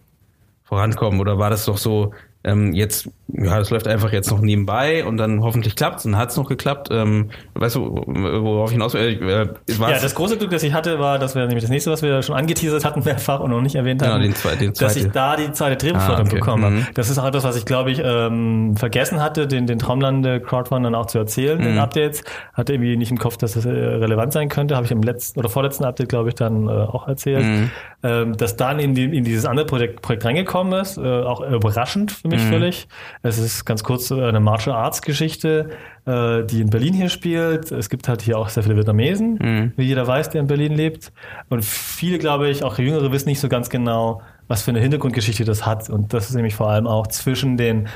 vorankommen oder war das doch so ähm, jetzt, ja, das läuft einfach jetzt noch nebenbei und dann hoffentlich klappt es und hat es noch geklappt. Ähm, weißt du, worauf ich hinaus will? Äh, ja, das große Glück, das ich hatte, war, dass wir nämlich das nächste, was wir schon angeteasert hatten, mehrfach und noch nicht erwähnt haben, genau, den zwei, den dass ich da die zweite Drehbuchförderung ah, okay. bekomme. Mhm. Das ist auch etwas, was ich, glaube ich, ähm, vergessen hatte, den, den Traumlande Crowdfund auch zu erzählen, mhm. den Updates. Hatte irgendwie nicht im Kopf, dass das äh, relevant sein könnte. Habe ich im letzten oder vorletzten Update, glaube ich, dann äh, auch erzählt. Mhm. Ähm, dass dann in, die, in dieses andere Projekt, Projekt reingekommen ist, äh, auch überraschend für mich mhm. völlig. Es ist ganz kurz eine Martial Arts Geschichte, äh, die in Berlin hier spielt. Es gibt halt hier auch sehr viele Vietnamesen, mhm. wie jeder weiß, der in Berlin lebt. Und viele, glaube ich, auch Jüngere wissen nicht so ganz genau, was für eine Hintergrundgeschichte das hat. Und das ist nämlich vor allem auch zwischen den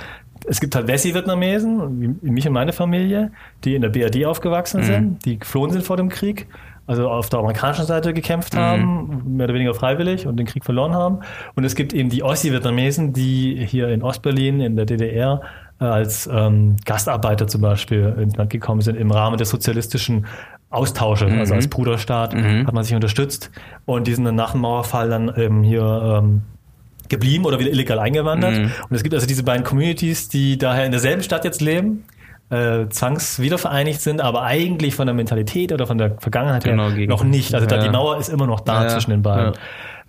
es gibt halt Wessi-Vietnamesen, wie mich und meine Familie, die in der BRD aufgewachsen mhm. sind, die geflohen sind vor dem Krieg also auf der amerikanischen Seite gekämpft haben, mhm. mehr oder weniger freiwillig und den Krieg verloren haben. Und es gibt eben die Ossi-Vietnamesen, die hier in Ostberlin, in der DDR, äh, als ähm, Gastarbeiter zum Beispiel ins Land gekommen sind im Rahmen des sozialistischen Austausches, mhm. also als Bruderstaat mhm. hat man sich unterstützt und die sind dann nach dem Mauerfall dann ähm, hier ähm, geblieben oder wieder illegal eingewandert. Mhm. Und es gibt also diese beiden Communities, die daher in derselben Stadt jetzt leben, äh, zwangswiedervereinigt sind, aber eigentlich von der Mentalität oder von der Vergangenheit genau, her noch nicht. Also da, die Mauer ist immer noch da ja, zwischen den beiden.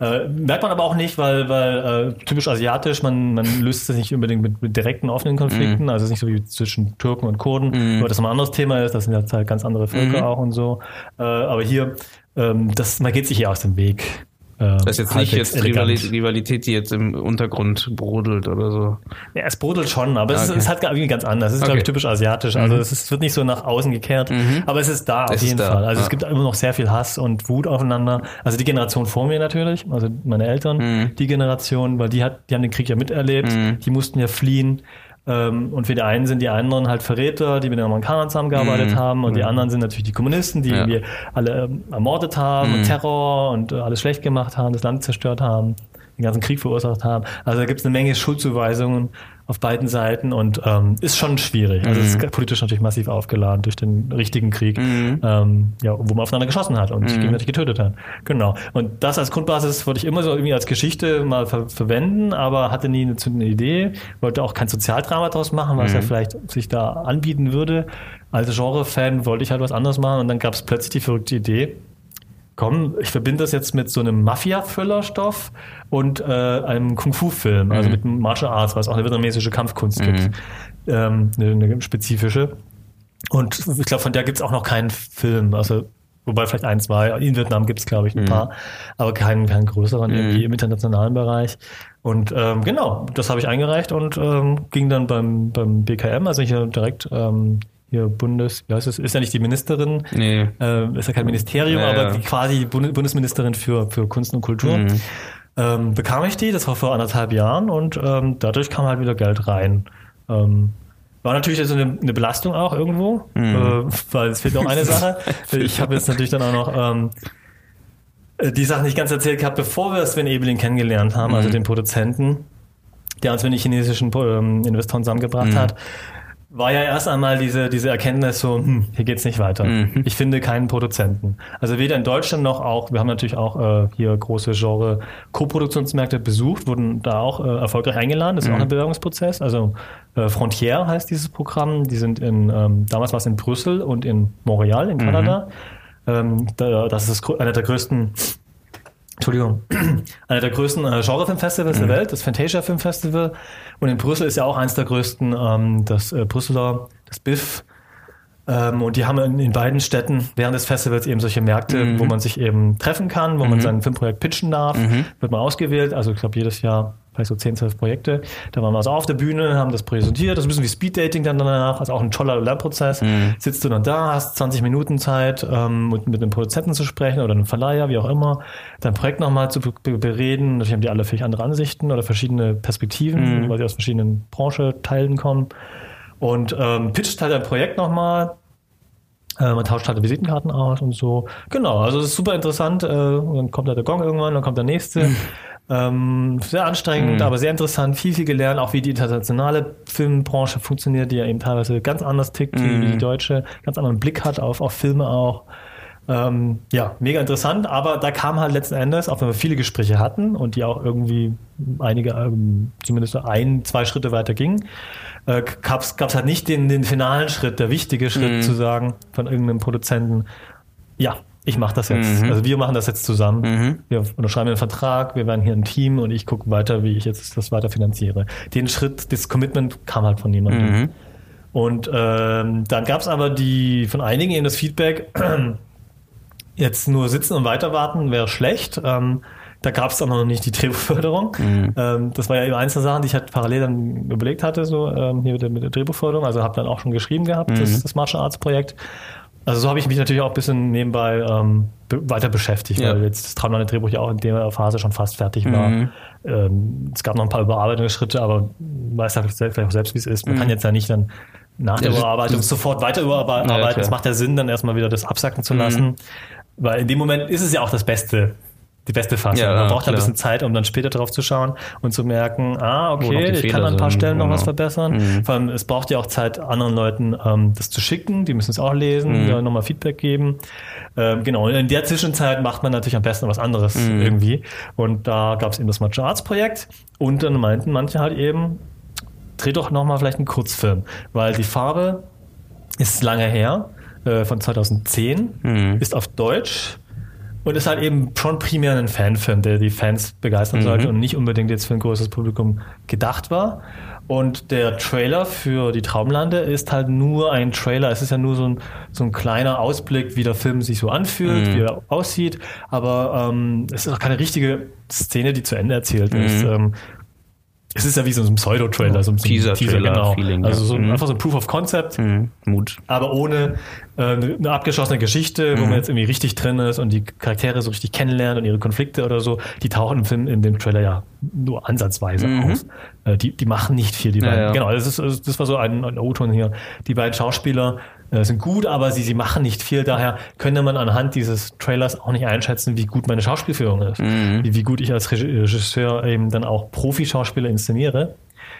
Äh, merkt man aber auch nicht, weil, weil äh, typisch asiatisch, man, man löst es nicht unbedingt mit, mit direkten offenen Konflikten, mm. also es ist nicht so wie zwischen Türken und Kurden, mm. nur dass man ein anderes Thema ist, das sind ja halt ganz andere Völker mm. auch und so. Äh, aber hier, ähm, das, man geht sich hier aus dem Weg. Äh, das ist jetzt nicht jetzt elegant. Rivalität, die jetzt im Untergrund brodelt oder so. Ja, es brodelt schon, aber es, okay. ist, es hat irgendwie ganz anders. Es ist, okay. glaube ich, typisch asiatisch. Also mhm. es, ist, es, wird nicht so nach außen gekehrt, mhm. aber es ist da es auf jeden Fall. Also ja. es gibt immer noch sehr viel Hass und Wut aufeinander. Also die Generation vor mir natürlich, also meine Eltern, mhm. die Generation, weil die hat, die haben den Krieg ja miterlebt, mhm. die mussten ja fliehen. Ähm, und für die einen sind die anderen halt Verräter, die mit den Amerikanern zusammengearbeitet mhm. haben, und die mhm. anderen sind natürlich die Kommunisten, die ja. irgendwie alle ähm, ermordet haben mhm. und Terror und äh, alles schlecht gemacht haben, das Land zerstört haben, den ganzen Krieg verursacht haben. Also da gibt es eine Menge Schuldzuweisungen auf beiden Seiten und ähm, ist schon schwierig. Also es ist politisch natürlich massiv aufgeladen durch den richtigen Krieg, ähm, ja, wo man aufeinander geschossen hat und sich gegenseitig getötet hat. Genau. Und das als Grundbasis wollte ich immer so irgendwie als Geschichte mal ver verwenden, aber hatte nie eine zündende Idee, wollte auch kein Sozialdrama draus machen, was ja vielleicht sich da anbieten würde. Als Genre-Fan wollte ich halt was anderes machen und dann gab es plötzlich die verrückte Idee, komm, ich verbinde das jetzt mit so einem Mafia-Füllerstoff und äh, einem Kung-Fu-Film, also mit Martial Arts, weil es auch eine vietnamesische Kampfkunst gibt, ähm, eine, eine spezifische. Und ich glaube, von der gibt es auch noch keinen Film, also wobei vielleicht ein, zwei. In Vietnam gibt es, glaube ich, ein paar, aber keinen, keinen größeren irgendwie im internationalen Bereich. Und ähm, genau, das habe ich eingereicht und ähm, ging dann beim, beim BKM, also hier direkt ähm, hier Bundes, wie heißt es, ist ja nicht die Ministerin, Nee. äh, ist ja kein Ministerium, Ja, aber ja. die quasi die Bund Bundesministerin für, für Kunst und Kultur. Mhm. Ähm, bekam ich die, das war vor anderthalb Jahren und ähm, dadurch kam halt wieder Geld rein. Ähm, war natürlich also eine, eine Belastung auch irgendwo, Mhm. äh, weil es fehlt noch eine Sache. Ich habe jetzt natürlich dann auch noch ähm, äh, die Sachen nicht ganz erzählt gehabt, bevor wir Sven Ebeling kennengelernt haben, Mhm. also den Produzenten, der uns mit den chinesischen ähm, Investoren zusammengebracht Mhm. hat war ja erst einmal diese, diese Erkenntnis so, hm, hier geht's nicht weiter. Mhm. Ich finde keinen Produzenten. Also weder in Deutschland noch auch, wir haben natürlich auch äh, hier große Genre Co-Produktionsmärkte besucht, wurden da auch äh, erfolgreich eingeladen. Das ist auch ein Bewerbungsprozess. Also äh, Frontier heißt dieses Programm. Die sind in, ähm, damals war es in Brüssel und in Montreal in Kanada. Ähm, da, das ist einer der größten Entschuldigung, einer der größten äh, Genrefilmfestivals der Welt, das Fantasia Film Festival. Und in Brüssel ist ja auch eins der größten, ähm, das äh, Brüsseler, das BIF. Ähm, und die haben in, in beiden Städten während des Festivals eben solche Märkte, wo man sich eben treffen kann, wo man sein Filmprojekt pitchen darf. Wird man ausgewählt, also ich glaube jedes Jahr vielleicht so 10, 12 Projekte. Da waren wir also auf der Bühne, haben das präsentiert. Das ist ein bisschen wie Speeddating dann danach, also auch ein toller Lernprozess. Sitzt du dann da, hast 20 Minuten Zeit, ähm, mit, mit einem Produzenten zu sprechen oder einem Verleiher, wie auch immer, dein Projekt nochmal zu be be bereden. Natürlich haben die alle vielleicht andere Ansichten oder verschiedene Perspektiven, weil sie aus verschiedenen Branchenteilen kommen. Und ähm, pitcht halt ein Projekt nochmal. Äh, man tauscht halt Visitenkarten aus und so. Genau, also es ist super interessant. Äh, dann kommt da der Gong irgendwann, dann kommt der nächste. Ähm, sehr anstrengend, aber sehr interessant. Viel, viel gelernt, auch wie die internationale Filmbranche funktioniert, die ja eben teilweise ganz anders tickt wie, wie die deutsche, ganz anderen Blick hat auf, auf Filme auch. Ähm, ja, mega interessant, aber da kam halt letzten Endes, auch wenn wir viele Gespräche hatten und die auch irgendwie einige, ähm, zumindest ein, zwei Schritte weiter gingen, äh, gab es halt nicht den, den finalen Schritt, der wichtige Schritt zu sagen von irgendeinem Produzenten, ja, ich mache das jetzt. Also wir machen das jetzt zusammen. Wir unterschreiben einen Vertrag, wir werden hier ein Team und ich gucke weiter, wie ich jetzt das weiter finanziere. Den Schritt, das Commitment kam halt von niemandem. Und ähm, dann gab es aber die von einigen eben das Feedback, jetzt nur sitzen und weiter warten wäre schlecht. Ähm, da gab es auch noch nicht die Drehbuchförderung. Ähm, das war ja eben eins der Sachen, die ich halt parallel dann überlegt hatte, so ähm, hier mit der, mit der Drehbuchförderung. Also habe dann auch schon geschrieben gehabt, das, das Martial Arts Projekt. Also so habe ich mich natürlich auch ein bisschen nebenbei ähm, weiter beschäftigt, Ja. weil jetzt das Traumland Drehbuch ja auch in der Phase schon fast fertig war. Ähm, es gab noch ein paar Überarbeitungsschritte, aber weiß selbst, vielleicht auch selbst, wie es ist. Man kann jetzt ja nicht dann nach der Ja, Überarbeitung sofort weiter überarbeiten. Ja, es macht ja Sinn, dann erstmal wieder das absacken zu lassen. Weil in dem Moment ist es ja auch das Beste, die beste Fassung. Ja, Man braucht ja ein klar. bisschen Zeit, um dann später drauf zu schauen und zu merken, ah, noch okay, ich kann an ein paar sind, Stellen noch was verbessern. Vor allem, es braucht ja auch Zeit, anderen Leuten ähm, das zu schicken. Die müssen es auch lesen, ja, nochmal Feedback geben. Ähm, genau, und in der Zwischenzeit macht man natürlich am besten was anderes irgendwie. Und da gab es eben das Martial Arts Projekt und dann meinten manche halt eben, dreh doch nochmal vielleicht einen Kurzfilm, weil die Farbe ist lange her, äh, von 2010, ist auf Deutsch und ist halt eben schon primär ein Fanfilm, der die Fans begeistern sollte und nicht unbedingt jetzt für ein größeres Publikum gedacht war. Und der Trailer für die Traumlande ist halt nur ein Trailer. Es ist ja nur so ein, so ein kleiner Ausblick, wie der Film sich so anfühlt, wie er aussieht. Aber ähm, es ist auch keine richtige Szene, die zu Ende erzählt ist. Ähm, es ist ja wie so ein Pseudo-Trailer, so ein Teaser-Trailer-Feeling, genau. Also ja. so Mhm. einfach so ein Proof of Concept, Mhm. Mut. aber ohne äh, eine abgeschlossene Geschichte, wo man jetzt irgendwie richtig drin ist und die Charaktere so richtig kennenlernt und ihre Konflikte oder so, die tauchen im Film, in dem Trailer ja nur ansatzweise auf. Äh, die, die machen nicht viel, die Ja, beiden. ja. Genau, das, ist, also das war so ein, ein O-Ton hier. Die beiden Schauspieler sind gut, aber sie, sie machen nicht viel. Daher könnte man anhand dieses Trailers auch nicht einschätzen, wie gut meine Schauspielführung ist. Wie, wie gut ich als Reg- Regisseur eben dann auch Profi-Schauspieler inszeniere.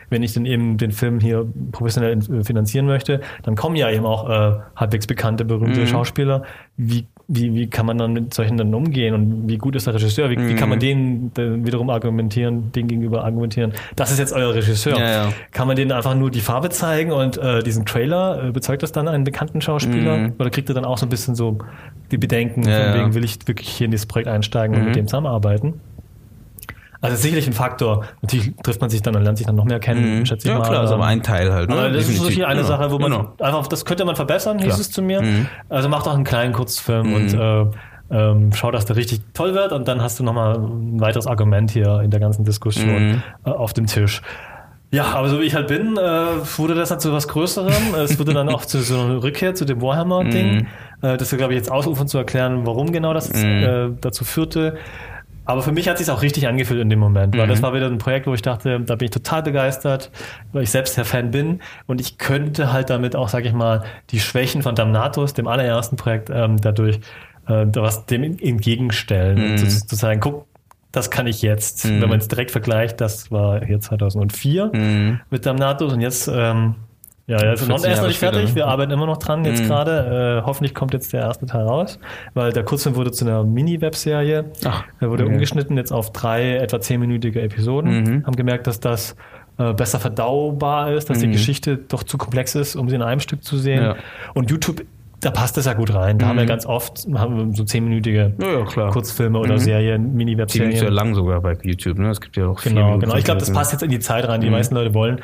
wenn ich dann eben den Film hier professionell äh, finanzieren möchte, dann kommen ja eben auch äh, halbwegs bekannte, berühmte Mhm. Schauspieler. Wie, wie, wie kann man dann mit solchen dann umgehen und wie gut ist der Regisseur? Wie, wie kann Mhm. man denen äh, wiederum argumentieren, den gegenüber argumentieren? Das ist jetzt euer Regisseur. Ja, ja. Kann man denen einfach nur die Farbe zeigen und äh, diesen Trailer, äh, bezeugt das dann einen bekannten Schauspieler? Oder kriegt ihr dann auch so ein bisschen so die Bedenken, Mhm. Ja, von. Mhm. wegen, will ich wirklich hier in dieses Projekt einsteigen und mit dem zusammenarbeiten? Also sicherlich ein Faktor. Natürlich trifft man sich dann und lernt sich dann noch mehr kennen, schätze ich Mhm. Ja, mal. klar, das ist Ähm, aber ein Teil halt. Ne? aber das ist so Definitiv. hier eine Ja. Sache, wo man Genau. einfach, das könnte man verbessern, hieß Klar. Mhm. es zu mir. Also macht auch einen kleinen Kurzfilm und äh, ähm, schau, dass der richtig toll wird und dann hast du nochmal ein weiteres Argument hier in der ganzen Diskussion Mhm. äh, auf dem Tisch. Ja, aber so wie ich halt bin, äh, wurde das dann zu was Größerem. es wurde dann auch zu so einer Rückkehr zu dem Warhammer-Ding. Mhm. Äh, das ist, glaube ich, jetzt ausufern zu erklären, warum genau das jetzt, äh, dazu führte. Aber für mich hat sich auch richtig angefühlt in dem Moment, weil das war wieder ein Projekt, wo ich dachte, da bin ich total begeistert, weil ich selbst der Fan bin. Und ich könnte halt damit auch, sage ich mal, die Schwächen von Damnatus, dem allerersten Projekt, ähm, dadurch äh, was dem entgegenstellen und zu, zu sagen, guck, das kann ich jetzt. Wenn man es direkt vergleicht, das war hier 2004 mit Damnatus und jetzt ähm, ja, ja, also noch, 14 er ist noch nicht fertig. später, ne? Wir arbeiten immer noch dran jetzt gerade. Äh, hoffentlich kommt jetzt der erste Teil raus, weil der Kurzfilm wurde zu einer Mini-Webserie. Er wurde okay. umgeschnitten jetzt auf drei etwa zehnminütige Episoden. Haben gemerkt, dass das äh, besser verdaubar ist, dass die Geschichte doch zu komplex ist, um sie in einem Stück zu sehen. Ja. Und YouTube, da passt es ja gut rein. Da haben wir ganz oft haben wir so zehnminütige Ja, ja. Kurzfilme oder Serien, Ziemlich Mini-Webserien. sehr lang sogar bei YouTube. Ne? Es gibt ja auch Genau, genau. Ich glaube, das passt jetzt in die Zeit rein, die die meisten Leute wollen.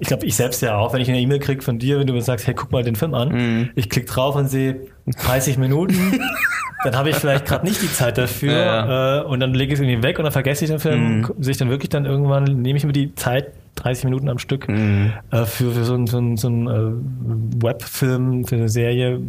Ich glaube, ich selbst ja auch, wenn ich eine E-Mail kriege von dir, wenn du mir sagst, hey, guck mal den Film an, ich klicke drauf und sehe 30 Minuten, dann habe ich vielleicht gerade nicht die Zeit dafür Ja, Äh, und dann lege ich es irgendwie weg und dann vergesse ich den Film, gu- sehe ich dann wirklich dann irgendwann, nehme ich mir die Zeit, 30 Minuten am Stück, äh, für, für so einen so so ein, äh, Webfilm, für eine Serie,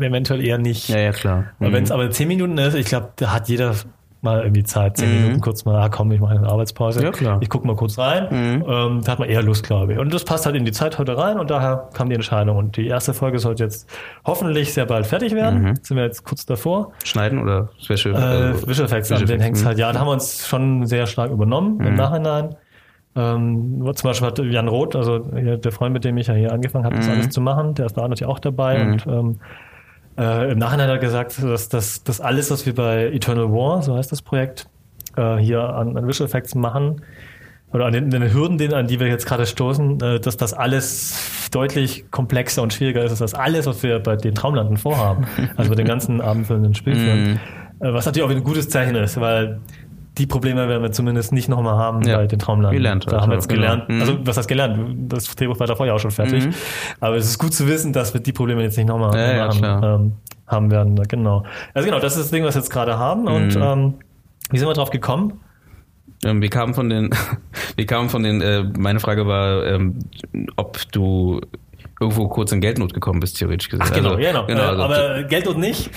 eventuell eher nicht. Ja, ja, klar. Aber Wenn es aber 10 Minuten ist, ich glaube, da hat jeder mal irgendwie Zeit, 10 Minuten kurz mal, ah komm, ich mache eine Arbeitspause. Ja, klar. Ich gucke mal kurz rein. Ähm, da hat man eher Lust, glaube ich. Und das passt halt in die Zeit heute rein und daher kam die Entscheidung. Und die erste Folge sollte jetzt hoffentlich sehr bald fertig werden. Sind wir jetzt kurz davor. Schneiden oder Special? Äh, also- Visual Effects, an Visual den Effects, hängt's halt. Ja, da haben wir uns schon sehr stark übernommen im Nachhinein. Ähm, zum Beispiel hat Jan Roth, also der Freund, mit dem ich ja hier angefangen habe, das alles zu machen, der ist da natürlich auch dabei und ähm, äh, im Nachhinein hat er gesagt, dass das dass alles, was wir bei Eternal War, so heißt das Projekt, äh, hier an, an Visual Effects machen, oder an den, den Hürden, denen, an die wir jetzt gerade stoßen, äh, dass das alles deutlich komplexer und schwieriger ist, als das alles, was wir bei den Traumlanden vorhaben. Also bei den ganzen abendfüllenden Spielfilmen. Äh, was natürlich auch ein gutes Zeichen ist, weil die Probleme werden wir zumindest nicht nochmal haben Ja. bei den Traumlanden. Gelernt Da haben wir also, jetzt gelernt. genau. Mhm. Also, was heißt gelernt? Das Drehbuch war davor ja auch schon fertig. Aber es ist gut zu wissen, dass wir die Probleme jetzt nicht nochmal Ja, ja, haben, klar. ähm, haben werden. Genau. Also genau, das ist das Ding, was wir jetzt gerade haben. Und Mhm. ähm, wie sind wir drauf gekommen? Ähm, wir kamen von den, wir kamen von den, äh, meine Frage war, ähm, ob du irgendwo kurz in Geldnot gekommen bist, theoretisch gesagt. Ach, genau, Also, genau. genau also, aber Geldnot nicht.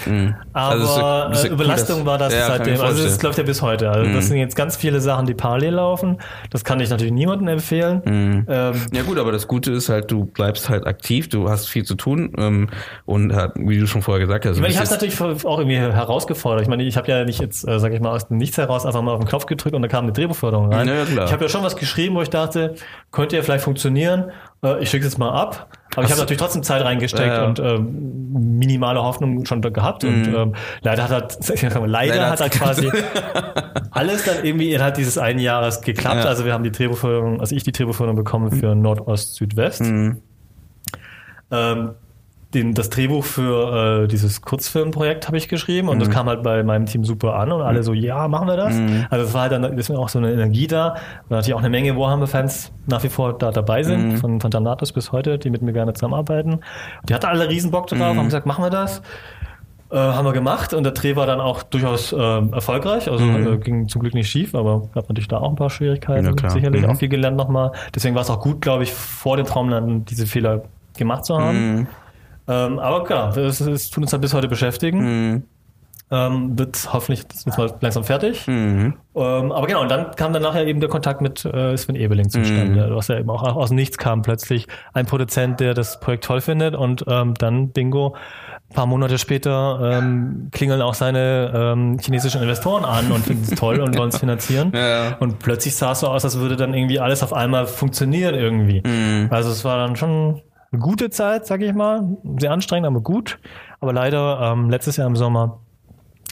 Aber Also es ist ist äh, cool, Überlastung dass- war das Ja, seitdem. Also das läuft ja bis heute. Also das sind jetzt ganz viele Sachen, die parallel laufen. Das kann ich natürlich niemandem empfehlen. Ähm, ja gut, aber das Gute ist halt, du bleibst halt aktiv, du hast viel zu tun ähm, und wie du schon vorher gesagt hast, Ich meine, ich habe natürlich auch irgendwie herausgefordert. Ich meine, ich habe ja nicht jetzt, äh, sage ich mal, aus dem Nichts heraus einfach mal auf den Knopf gedrückt und da kam eine Drehbuchförderung rein. Ja. Ich habe ja schon was geschrieben, wo ich dachte, könnte ja vielleicht funktionieren. Äh, ich schicke es mal ab. Aber ich habe natürlich trotzdem Zeit reingesteckt Ja, ja. und ähm, minimale Hoffnung schon gehabt. Und ähm, leider hat halt, leider, Leider hat hat's quasi alles dann irgendwie innerhalb dieses einen Jahres geklappt. Ja. Also wir haben die Drehbuchförderung, also ich die Drehbuchförderung bekommen für Nordost, Südwest. Ähm, den, das Drehbuch für äh, dieses Kurzfilmprojekt habe ich geschrieben und das kam halt bei meinem Team super an und alle so, ja, machen wir das. Also es war halt dann deswegen auch so eine Energie da, weil natürlich auch eine Menge Warhammer-Fans nach wie vor da dabei sind, von, von Danatus bis heute, die mit mir gerne zusammenarbeiten. Die hatten alle riesen Bock drauf, haben gesagt, machen wir das. Äh, haben wir gemacht und der Dreh war dann auch durchaus ähm, erfolgreich, also äh, ging zum Glück nicht schief, aber gab natürlich da auch ein paar Schwierigkeiten, Ja, sicherlich Mhm. auch viel gelernt nochmal. Deswegen war es auch gut, glaube ich, vor dem Traumlanden diese Fehler gemacht zu haben. Ähm, aber klar, es, es tut uns halt bis heute beschäftigen. Ähm, wird hoffentlich das ist mal langsam fertig. Ähm, aber genau, und dann kam dann nachher eben der Kontakt mit äh, Sven Ebeling zustande, was ja eben auch aus Nichts kam plötzlich. Ein Produzent, der das Projekt toll findet und ähm, dann, bingo, ein paar Monate später ähm, klingeln auch seine ähm, chinesischen Investoren an und finden es toll und wollen es finanzieren. Ja. Und plötzlich sah es so aus, als würde dann irgendwie alles auf einmal funktionieren irgendwie. Also es war dann schon eine gute Zeit, sag ich mal. Sehr anstrengend, aber gut. Aber leider ähm, letztes Jahr im Sommer,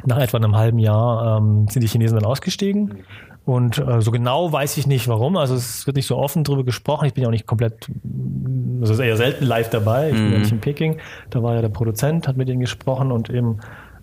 nach etwa einem halben Jahr, ähm, sind die Chinesen dann ausgestiegen. Und äh, so genau weiß ich nicht warum. Also es wird nicht so offen drüber gesprochen. Ich bin ja auch nicht komplett, also es ist eher selten live dabei. Ich bin ja nicht in Peking. Da war ja der Produzent, hat mit ihnen gesprochen und eben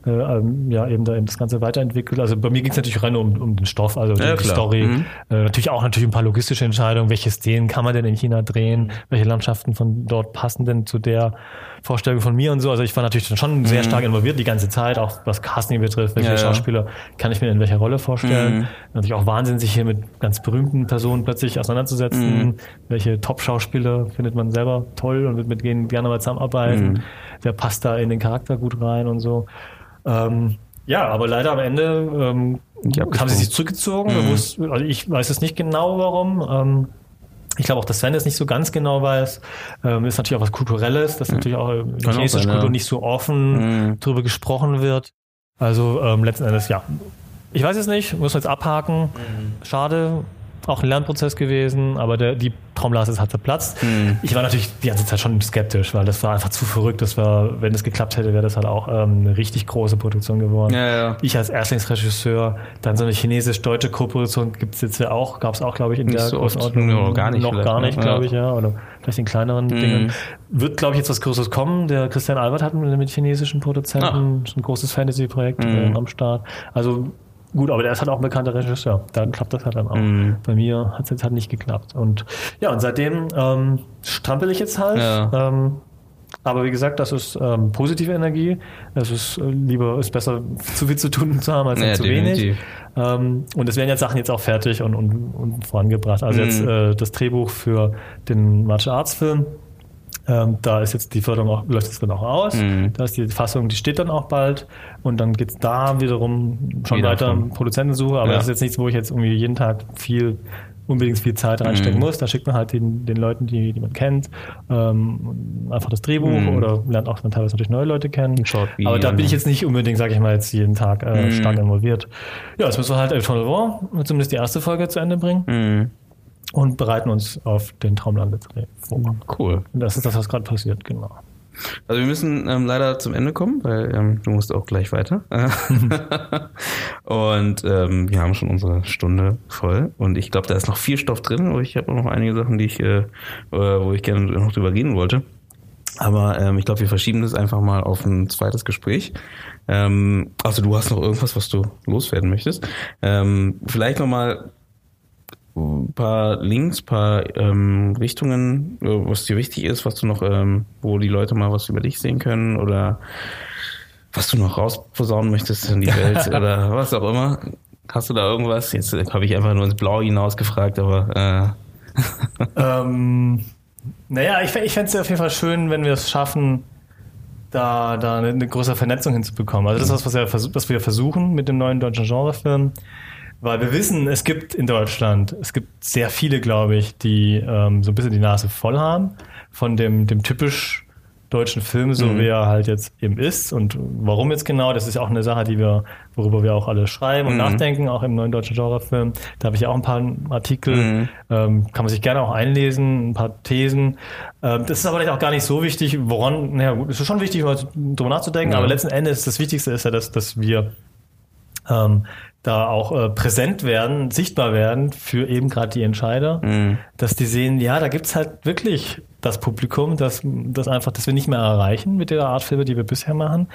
äh, ähm, ja eben da eben das Ganze weiterentwickelt. Also bei mir ging es natürlich rein um, um den Stoff, also Ja, die klar. Story. Mhm. Äh, natürlich auch natürlich ein paar logistische Entscheidungen. Welche Szenen kann man denn in China drehen? Welche Landschaften von dort passen denn zu der Vorstellung von mir und so? Also ich war natürlich schon sehr stark involviert die ganze Zeit, auch was Casting betrifft. Welche Mhm. Ja. Schauspieler kann ich mir in welcher Rolle vorstellen? Mhm. Natürlich auch Wahnsinn, sich hier mit ganz berühmten Personen plötzlich auseinanderzusetzen. Mhm. Welche Top-Schauspieler findet man selber toll und wird mit denen gerne mal zusammenarbeiten? Mhm. Wer passt da in den Charakter gut rein und so? Ähm, ja, aber leider am Ende ähm, haben sie sich zurückgezogen. Wir wussten- Also ich weiß es nicht genau, warum. Ähm, ich glaube auch, dass Sven es nicht so ganz genau weiß. Ähm, ist natürlich auch was Kulturelles, dass natürlich auch in der auch chinesischen sein, Kultur ja. nicht so offen Mhm. drüber gesprochen wird. Also ähm, letzten Endes, ja. Ich weiß es nicht, muss jetzt abhaken. Schade, auch ein Lernprozess gewesen, aber der, die Trommel ist halt zerplatzt. Ich war natürlich die ganze Zeit schon skeptisch, weil das war einfach zu verrückt. Das war, wenn es geklappt hätte, wäre das halt auch ähm, eine richtig große Produktion geworden. Ja, ja. Ich als Erstlingsregisseur, dann so eine chinesisch-deutsche Koproduktion gibt es jetzt ja auch, gab es auch, glaube ich, in Nicht der so. Größenordnung. Ja, gar nicht Noch gar ne? nicht, glaube ich, ja. Oder vielleicht in kleineren Dingen. Wird, glaube ich, jetzt was Größeres kommen. Der Christian Albert hat mit, chinesischen Produzenten so ein großes Fantasy-Projekt ähm, am Start. Also gut, aber der ist halt auch ein bekannter Regisseur. Dann klappt das halt dann auch. Bei mir hat es jetzt halt nicht geklappt. Und ja, und seitdem ähm, strampel ich jetzt halt. Ja. Ähm, aber wie gesagt, das ist ähm, positive Energie. Es ist äh, lieber, ist besser, zu viel zu tun zu haben als Ja, zu wenig. definitiv. Ähm, und es werden jetzt Sachen jetzt auch fertig und, und, und vorangebracht. Also jetzt Mhm. äh, das Drehbuch für den Martial Arts Film. Ähm, da ist jetzt die Förderung auch, läuft jetzt dann auch aus. Mhm. Da ist die Fassung, die steht dann auch bald. Und dann geht's da wiederum schon Wieder weiter von- Produzentensuche. Aber Ja. das ist jetzt nichts, wo ich jetzt irgendwie jeden Tag viel unbedingt viel Zeit reinstecken Mhm. muss. Da schickt man halt den, den Leuten, die, die man kennt, ähm, einfach das Drehbuch Mhm. oder lernt auch dann teilweise natürlich neue Leute kennen. Aber da bin ich jetzt nicht unbedingt, sage ich mal, jetzt jeden Tag äh, Mhm. stark involviert. Ja, jetzt müssen wir halt El Tolerant, zumindest die erste Folge zu Ende bringen Mhm. Und bereiten uns auf den Traumlandedreh vor. Cool. Das ist das, was gerade passiert, genau. Also wir müssen ähm, leider zum Ende kommen, weil ähm, du musst auch gleich weiter. und ähm, wir haben schon unsere Stunde voll. Und ich glaube, da ist noch viel Stoff drin. Aber ich habe auch noch einige Sachen, die ich, äh, äh, wo ich gerne noch drüber reden wollte. Aber ähm, ich glaube, wir verschieben das einfach mal auf ein zweites Gespräch. Ähm, also du hast noch irgendwas, was du loswerden möchtest. Ähm, vielleicht noch mal ein paar Links, paar ähm, Richtungen, äh, was dir wichtig ist, was du noch, ähm, wo die Leute mal was über dich sehen können oder was du noch rausposaunen möchtest in die Welt oder was auch immer. Hast du da irgendwas? Jetzt äh, habe ich einfach nur ins Blaue hinaus gefragt, aber ähm, naja, ich, ich fände es auf jeden Fall schön, wenn wir es schaffen, da, da eine, eine größere Vernetzung hinzubekommen. Also das ist was, was wir, was wir versuchen mit dem neuen deutschen Genrefilm. Weil wir wissen, es gibt in Deutschland, es gibt sehr viele, glaube ich, die ähm, so ein bisschen die Nase voll haben von dem, dem typisch deutschen Film, so Mhm. wie er halt jetzt eben ist. Und warum jetzt genau, das ist ja auch eine Sache, die wir, worüber wir auch alle schreiben und Mhm. nachdenken, auch im neuen deutschen Genrefilm. Da habe ich ja auch ein paar Artikel, Mhm. ähm, kann man sich gerne auch einlesen, ein paar Thesen. Ähm, das ist aber vielleicht auch gar nicht so wichtig, woran, naja, gut, es ist schon wichtig, mal drüber nachzudenken, aber letzten Endes, das Wichtigste ist ja, dass, dass wir ähm, da auch äh, präsent werden, sichtbar werden für eben gerade die Entscheider, Mhm. dass die sehen, ja, da gibt's halt wirklich das Publikum, das, das einfach, das wir nicht mehr erreichen mit der Art Filme, die wir bisher machen.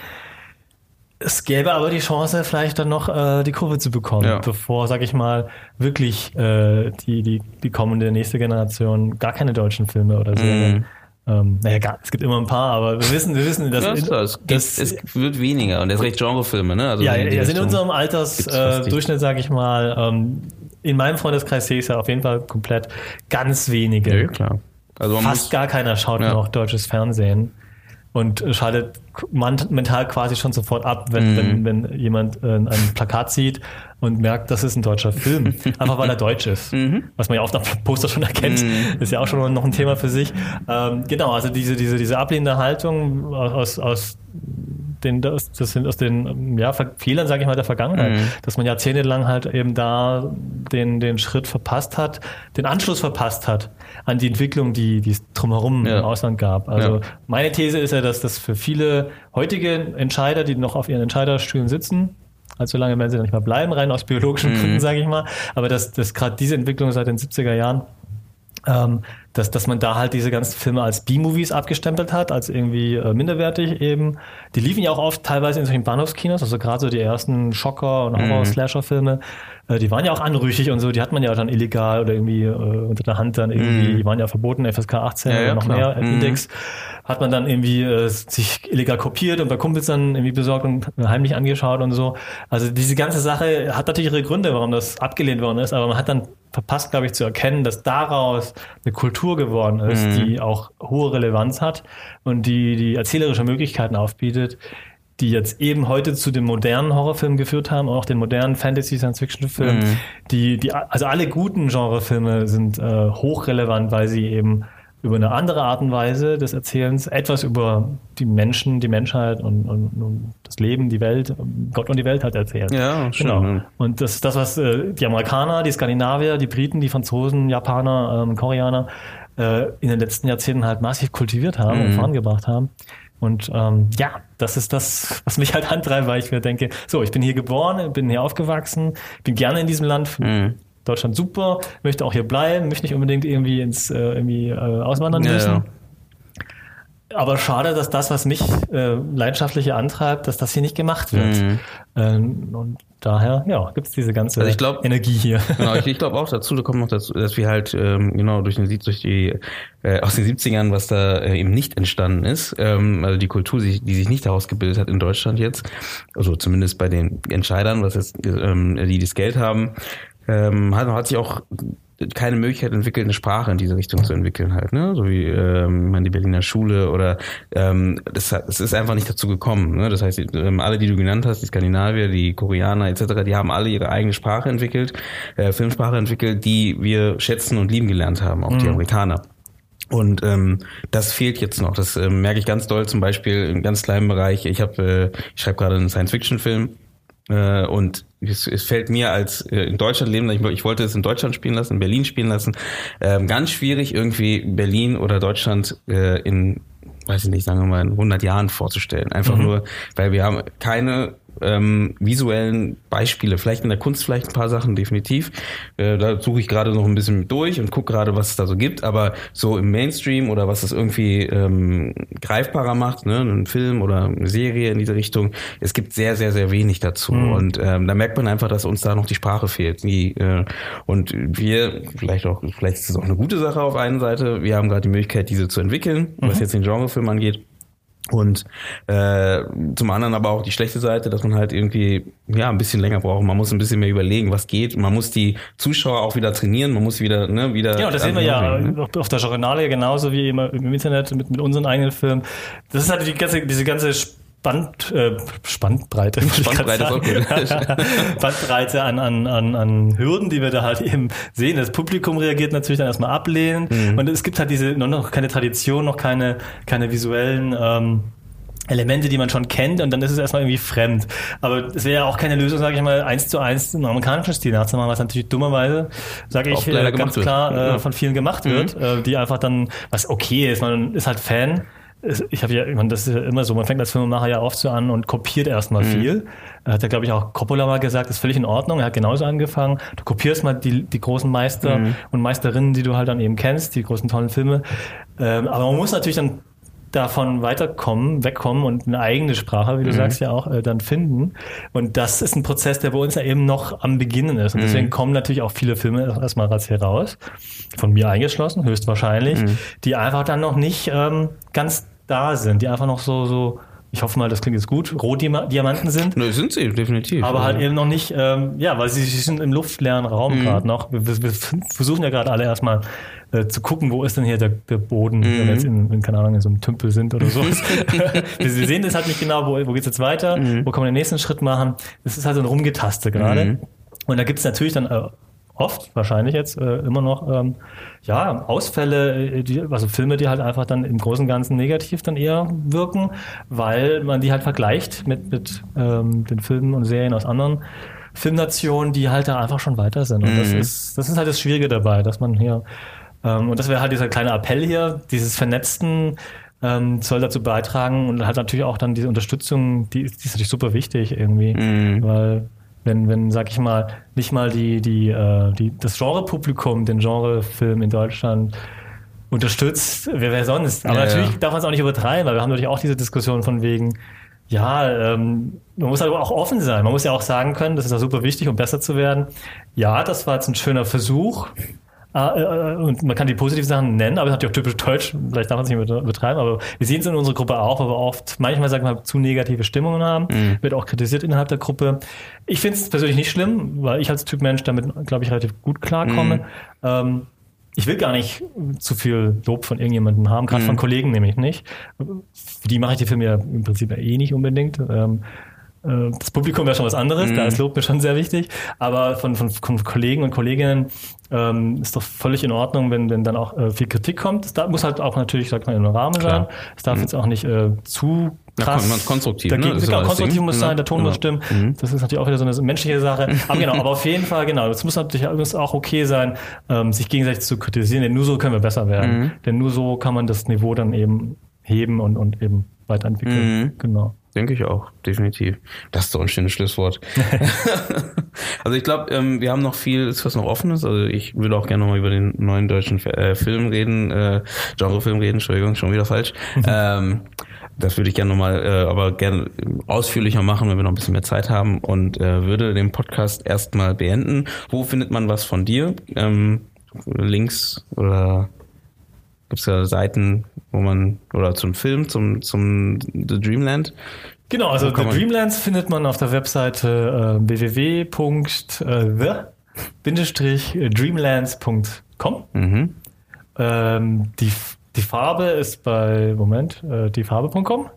Es gäbe aber die Chance, vielleicht dann noch äh, die Kurve zu bekommen, Ja. bevor, sag ich mal, wirklich äh, die, die, die kommende nächste Generation gar keine deutschen Filme oder Serien. Mhm. Ähm, naja, gar, es gibt immer ein paar, aber wir wissen, wir wissen, dass ja, es, das- es wird weniger und erst recht Genrefilme, ne? Also ja, die also in unserem Altersdurchschnitt, äh, nicht. Durchschnitt, sag ich mal, ähm, in meinem Freundeskreis sehe ich es ja auf jeden Fall komplett ganz wenige. Ja, klar. Also Fast muss, gar keiner schaut Ja. noch deutsches Fernsehen. Und schaltet mental quasi schon sofort ab, wenn, mhm. wenn, wenn jemand äh, ein Plakat sieht und merkt, das ist ein deutscher Film. Einfach weil er deutsch ist. Mhm. Was man ja oft auf Poster schon erkennt. Mhm. Ist ja auch schon noch ein Thema für sich. Ähm, genau, also diese, diese, diese ablehnende Haltung aus, aus den, das, das sind aus den ja, Fehlern, sage ich mal, der Vergangenheit, mhm. dass man jahrzehntelang halt eben da den, den Schritt verpasst hat, den Anschluss verpasst hat an die Entwicklung, die, die es drumherum ja. im Ausland gab. Also ja. meine These ist ja, dass das für viele heutige Entscheider, die noch auf ihren Entscheiderstühlen sitzen, allzu lange werden sie nicht mehr bleiben, rein aus biologischen mhm. Gründen, sage ich mal, aber dass, dass gerade diese Entwicklung seit den 70er Jahren ähm, dass, dass man da halt diese ganzen Filme als B-Movies abgestempelt hat, als irgendwie äh, minderwertig eben. Die liefen ja auch oft teilweise in solchen Bahnhofskinos, also gerade so die ersten Schocker- und Horror-Slasher-Filme, äh, die waren ja auch anrüchig und so, die hat man ja dann illegal oder irgendwie äh, unter der Hand dann irgendwie, mm. die waren ja verboten, FSK 18 ja, oder noch klar. mehr mm. Index, hat man dann irgendwie äh, sich illegal kopiert und bei Kumpels dann irgendwie besorgt und heimlich angeschaut und so. Also diese ganze Sache hat natürlich ihre Gründe, warum das abgelehnt worden ist, aber man hat dann verpasst, glaube ich, zu erkennen, dass daraus eine Kultur geworden ist, mhm. die auch hohe Relevanz hat und die, die erzählerische Möglichkeiten aufbietet, die jetzt eben heute zu den modernen Horrorfilmen geführt haben, auch den modernen Fantasy-Science-Fiction-Filmen, mhm. die, die, also alle guten Genrefilme sind äh, hochrelevant, weil sie eben über eine andere Art und Weise des Erzählens etwas über die Menschen, die Menschheit und, und, und das Leben, die Welt, Gott und die Welt halt erzählt. Ja, genau. Schön. Und das ist das, was äh, die Amerikaner, die Skandinavier, die Briten, die Franzosen, Japaner, ähm, Koreaner äh, in den letzten Jahrzehnten halt massiv kultiviert haben mhm. und vorangebracht haben. Und ähm, ja, das ist das, was mich halt antreibt, weil ich mir denke, so, ich bin hier geboren, bin hier aufgewachsen, bin gerne in diesem Land, mhm. Deutschland super, möchte auch hier bleiben, möchte nicht unbedingt irgendwie ins äh, irgendwie äh, auswandern müssen. Ja, ja. Aber schade, dass das, was mich äh, leidenschaftlich antreibt, dass das hier nicht gemacht wird. Mhm. Ähm, und daher, ja, gibt es diese ganze also glaub, Energie hier. Genau, ich, ich glaube auch dazu, da kommt noch dazu, dass wir halt ähm, genau durch den durch die äh, aus den 70ern, was da äh, eben nicht entstanden ist, ähm, also die Kultur, die, sich nicht daraus gebildet hat in Deutschland jetzt, also zumindest bei den Entscheidern, was jetzt ähm, die das Geld haben, ähm, hat, hat sich auch keine Möglichkeit entwickelt, eine Sprache in diese Richtung zu entwickeln halt, ne? So wie ähm, meine die Berliner Schule oder ähm, das, das ist einfach nicht dazu gekommen. Ne? Das heißt, ähm, alle, die du genannt hast, die Skandinavier, die Koreaner etc., die haben alle ihre eigene Sprache entwickelt, äh, Filmsprache entwickelt, die wir schätzen und lieben gelernt haben, auch mhm. die Amerikaner. Und ähm, das fehlt jetzt noch. Das äh, merke ich ganz doll zum Beispiel im ganz kleinen Bereich. Ich habe, äh, ich schreibe gerade einen Science-Fiction-Film äh, und es, es fällt mir als äh, in Deutschland leben, ich, ich wollte es in Deutschland spielen lassen, in Berlin spielen lassen, ähm, ganz schwierig irgendwie Berlin oder Deutschland äh, in weiß ich nicht, sagen wir mal in 100 Jahren vorzustellen. Einfach mhm. nur, weil wir haben keine ähm, visuellen Beispiele. Vielleicht in der Kunst vielleicht ein paar Sachen, definitiv. Äh, da suche ich gerade noch ein bisschen durch und gucke gerade, was es da so gibt. Aber so im Mainstream oder was es irgendwie ähm, greifbarer macht, ne, ein Film oder eine Serie in diese Richtung, es gibt sehr, sehr, sehr wenig dazu. Mhm. Und ähm, da merkt man einfach, dass uns da noch die Sprache fehlt. Die, äh, und wir, vielleicht auch, vielleicht ist es auch eine gute Sache auf einer Seite, wir haben gerade die Möglichkeit, diese zu entwickeln, mhm. was jetzt den Genrefilm angeht. Und äh, zum anderen aber auch die schlechte Seite, dass man halt irgendwie ja ein bisschen länger braucht. Man muss ein bisschen mehr überlegen, was geht. Man muss die Zuschauer auch wieder trainieren. Man muss wieder ne wieder. Ja, das sehen wir ja ne? auf der Journale genauso wie immer im Internet mit, mit unseren eigenen Filmen. Das ist halt die ganze diese ganze Band, äh, Spannbreite, Spannbreite. Bandbreite an, an, an, an Hürden, die wir da halt eben sehen. Das Publikum reagiert natürlich dann erstmal ablehnend mhm. und es gibt halt diese noch keine Tradition, noch keine, keine visuellen ähm, Elemente, die man schon kennt und dann ist es erstmal irgendwie fremd. Aber es wäre ja auch keine Lösung, sage ich mal, eins zu eins im amerikanischen Stil nachzumachen, was natürlich dummerweise, sage ich äh, ganz klar, äh, von vielen gemacht wird, mhm. äh, die einfach dann, was okay ist, man ist halt Fan, ich habe ja, ich meine, das ist ja immer so, man fängt als Filmemacher ja oft so an und kopiert erstmal mhm. viel. Hat ja, glaube ich, auch Coppola mal gesagt, ist völlig in Ordnung. Er hat genauso angefangen. Du kopierst mal die, die großen Meister mhm. und Meisterinnen, die du halt dann eben kennst, die großen tollen Filme. Ähm, aber man muss natürlich dann davon weiterkommen, wegkommen und eine eigene Sprache, wie du mhm. sagst ja auch, äh, dann finden. Und das ist ein Prozess, der bei uns ja eben noch am Beginnen ist. Und mhm. deswegen kommen natürlich auch viele Filme erstmal heraus, von mir eingeschlossen, höchstwahrscheinlich, mhm. die einfach dann noch nicht ähm, ganz da sind, die einfach noch so, so ich hoffe mal, das klingt jetzt gut, Rohdiamanten sind. Ne, sind sie, definitiv. Aber halt eben noch nicht, ähm, ja, weil sie, sie sind im luftleeren Raum mhm. gerade noch. Wir, wir, versuchen ja gerade alle erstmal äh, zu gucken, wo ist denn hier der, der Boden, mhm. wenn wir jetzt in, in, keine Ahnung, in so einem Tümpel sind oder so. wir sehen das halt nicht genau, wo, wo geht's jetzt weiter, mhm. wo kann man den nächsten Schritt machen. Das ist halt so ein Rumgetaste gerade. Mhm. Und da gibt's natürlich dann äh, oft, wahrscheinlich jetzt äh, immer noch, ähm, ja, Ausfälle, äh, die, also Filme, die halt einfach dann im Großen und Ganzen negativ dann eher wirken, weil man die halt vergleicht mit, mit ähm, den Filmen und Serien aus anderen Filmnationen, die halt da einfach schon weiter sind. Und mhm. das ist, das ist halt das Schwierige dabei, dass man hier, ähm, und das wäre halt dieser kleine Appell hier, dieses Vernetzten, ähm, soll dazu beitragen und halt natürlich auch dann diese Unterstützung, die, die ist natürlich super wichtig irgendwie, mhm. weil wenn, wenn, sag ich mal, nicht mal die, die, äh, die, das Genrepublikum den Genrefilm in Deutschland unterstützt, wer, wer sonst? Aber ja, natürlich ja. darf man es auch nicht übertreiben, weil wir haben natürlich auch diese Diskussion von wegen, ja, ähm, man muss halt auch offen sein. Man muss ja auch sagen können, das ist ja super wichtig, um besser zu werden. Ja, das war jetzt ein schöner Versuch. Ah, äh, und man kann die positiven Sachen nennen, aber es hat ja auch typisch deutsch, vielleicht darf man es nicht betreiben, aber wir sehen es in unserer Gruppe auch, wir oft manchmal, sagen wir zu negative Stimmungen haben, mhm. wird auch kritisiert innerhalb der Gruppe. Ich finde es persönlich nicht schlimm, weil ich als Typ Mensch damit, glaube ich, relativ gut klarkomme. Mhm. Ähm, ich will gar nicht zu viel Lob von irgendjemandem haben, gerade mhm. von Kollegen nämlich nicht. Die mache ich die Filme ja im Prinzip ja eh nicht unbedingt. Ähm, äh, das Publikum wäre schon was anderes, mhm. da ist Lob mir schon sehr wichtig. Aber von, von, von Kollegen und Kolleginnen ähm, ist doch völlig in Ordnung, wenn, wenn dann auch äh, viel Kritik kommt. Es muss halt auch natürlich, sagt man, in einem Rahmen Klar. sein. Es darf mhm. jetzt auch nicht äh, zu krass. Ja, konstruktiv. Dagegen, ne? genau, konstruktiv muss sein, der Ton ja. muss stimmen. Mhm. Das ist natürlich auch wieder so eine menschliche Sache. Aber genau, aber auf jeden Fall, genau, es muss natürlich auch okay sein, ähm, sich gegenseitig zu kritisieren, denn nur so können wir besser werden. Mhm. Denn nur so kann man das Niveau dann eben heben und, und eben weiterentwickeln. Mhm. Genau. Denke ich auch, definitiv. Das ist doch ein schönes Schlusswort. also ich glaube, ähm, wir haben noch viel, ist was noch offenes. Also ich würde auch gerne nochmal über den neuen deutschen äh, Film reden, äh, Genrefilm reden, Entschuldigung, schon wieder falsch. ähm, das würde ich gerne nochmal, äh, aber gerne ausführlicher machen, wenn wir noch ein bisschen mehr Zeit haben und äh, würde den Podcast erstmal beenden. Wo findet man was von dir? Ähm, Links oder gibt es da Seiten, wo man, oder zum Film, zum, zum The Dreamland? Genau, also The Dreamlands findet man auf der Webseite äh, www.the-dreamlands.com. Mhm. Ähm, die, die Farbe ist bei, Moment, äh, die Farbe.com.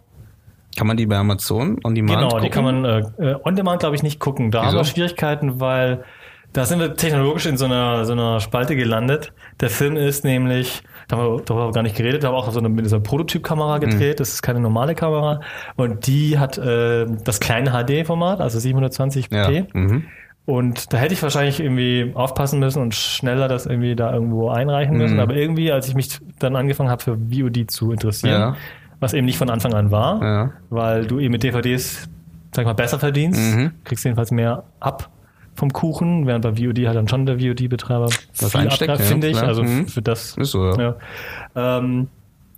Kann man die bei Amazon on Demand Genau, gucken? die kann man äh, äh on Demand, glaube ich, nicht gucken. Da Wieso? haben wir Schwierigkeiten, weil da sind wir technologisch in so einer, so einer Spalte gelandet. Der Film ist nämlich, da haben wir darüber gar nicht geredet, da haben wir auch so eine, mit dieser Prototyp-Kamera gedreht. Mhm. Das ist keine normale Kamera. Und die hat äh, das kleine HD-Format, also 720p. Ja. Mhm. Und da hätte ich wahrscheinlich irgendwie aufpassen müssen und schneller das irgendwie da irgendwo einreichen müssen. Mhm. Aber irgendwie, als ich mich dann angefangen habe für VOD zu interessieren, ja. was eben nicht von Anfang an war, ja. weil du eben mit DVDs, sag ich mal, besser verdienst, mhm. kriegst jedenfalls mehr ab vom Kuchen, während bei VOD halt dann schon der VOD-Betreiber das einsteckt, ja, finde ich. Also mhm. für das. Ist so, ja. ja. Ähm,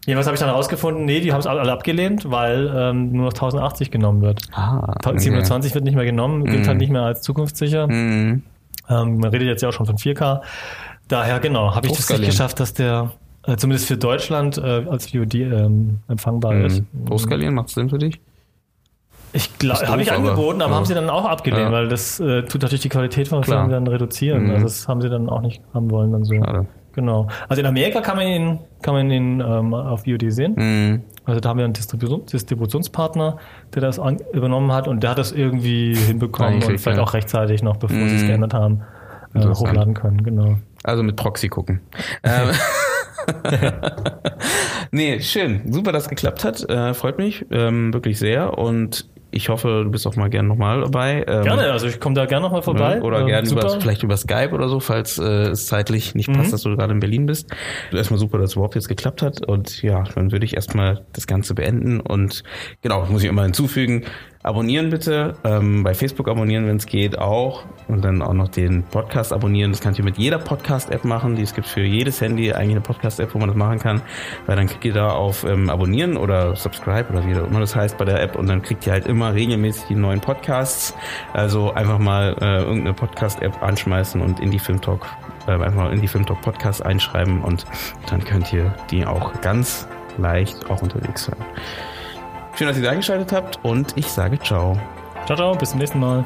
Jedenfalls habe ich dann herausgefunden, nee, die haben es alle abgelehnt, weil ähm, nur noch 1080 genommen wird. Ah, okay. 720 wird nicht mehr genommen, gilt mm. halt nicht mehr als zukunftssicher. Mm. Ähm, man redet jetzt ja auch schon von 4K. Daher, genau, habe ich das nicht geschafft, dass der äh, zumindest für Deutschland äh, als VOD ähm, empfangbar mm. ist. Hochskalieren macht es Sinn für dich? Ich glaube, habe ich angeboten, aber ja. haben sie dann auch abgelehnt, ja. weil das äh, tut natürlich die Qualität von Filmen dann reduzieren. Mhm. Also das haben sie dann auch nicht haben wollen dann so. Schade. Genau. Also in Amerika kann man ihn, kann man ihn ähm, auf VOD sehen. Mhm. Also da haben wir einen Distribution, Distributionspartner, der das an, übernommen hat und der hat das irgendwie hinbekommen Eigentlich, und vielleicht ja. auch rechtzeitig noch, bevor mhm. sie es geändert haben, äh, hochladen können. Genau. Also mit Proxy gucken. ähm. nee, schön. Super, dass es geklappt hat. Äh, freut mich ähm, wirklich sehr. Und ich hoffe, du bist auch mal gerne nochmal dabei. Ähm, gerne, also ich komme da gerne nochmal vorbei. Ne? Oder ähm, gerne über, vielleicht über Skype oder so, falls äh, es zeitlich nicht passt, mhm. dass du gerade in Berlin bist. Erstmal super, dass es überhaupt jetzt geklappt hat. Und ja, dann würde ich erstmal das Ganze beenden. Und genau, muss ich immer hinzufügen. Abonnieren bitte, ähm, bei Facebook abonnieren, wenn es geht, auch. Und dann auch noch den Podcast abonnieren. Das könnt ihr mit jeder Podcast-App machen. Die es gibt für jedes Handy eigentlich eine Podcast-App, wo man das machen kann. Weil dann klickt ihr da auf ähm, Abonnieren oder Subscribe oder wie immer das heißt bei der App. Und dann kriegt ihr halt immer regelmäßig die neuen Podcasts. Also einfach mal äh, irgendeine Podcast-App anschmeißen und in die Filmtalk, äh, einfach in die Filmtalk Podcast einschreiben und dann könnt ihr die auch ganz leicht auch unterwegs hören. Schön, dass ihr eingeschaltet habt und ich sage ciao. Ciao, ciao, bis zum nächsten Mal.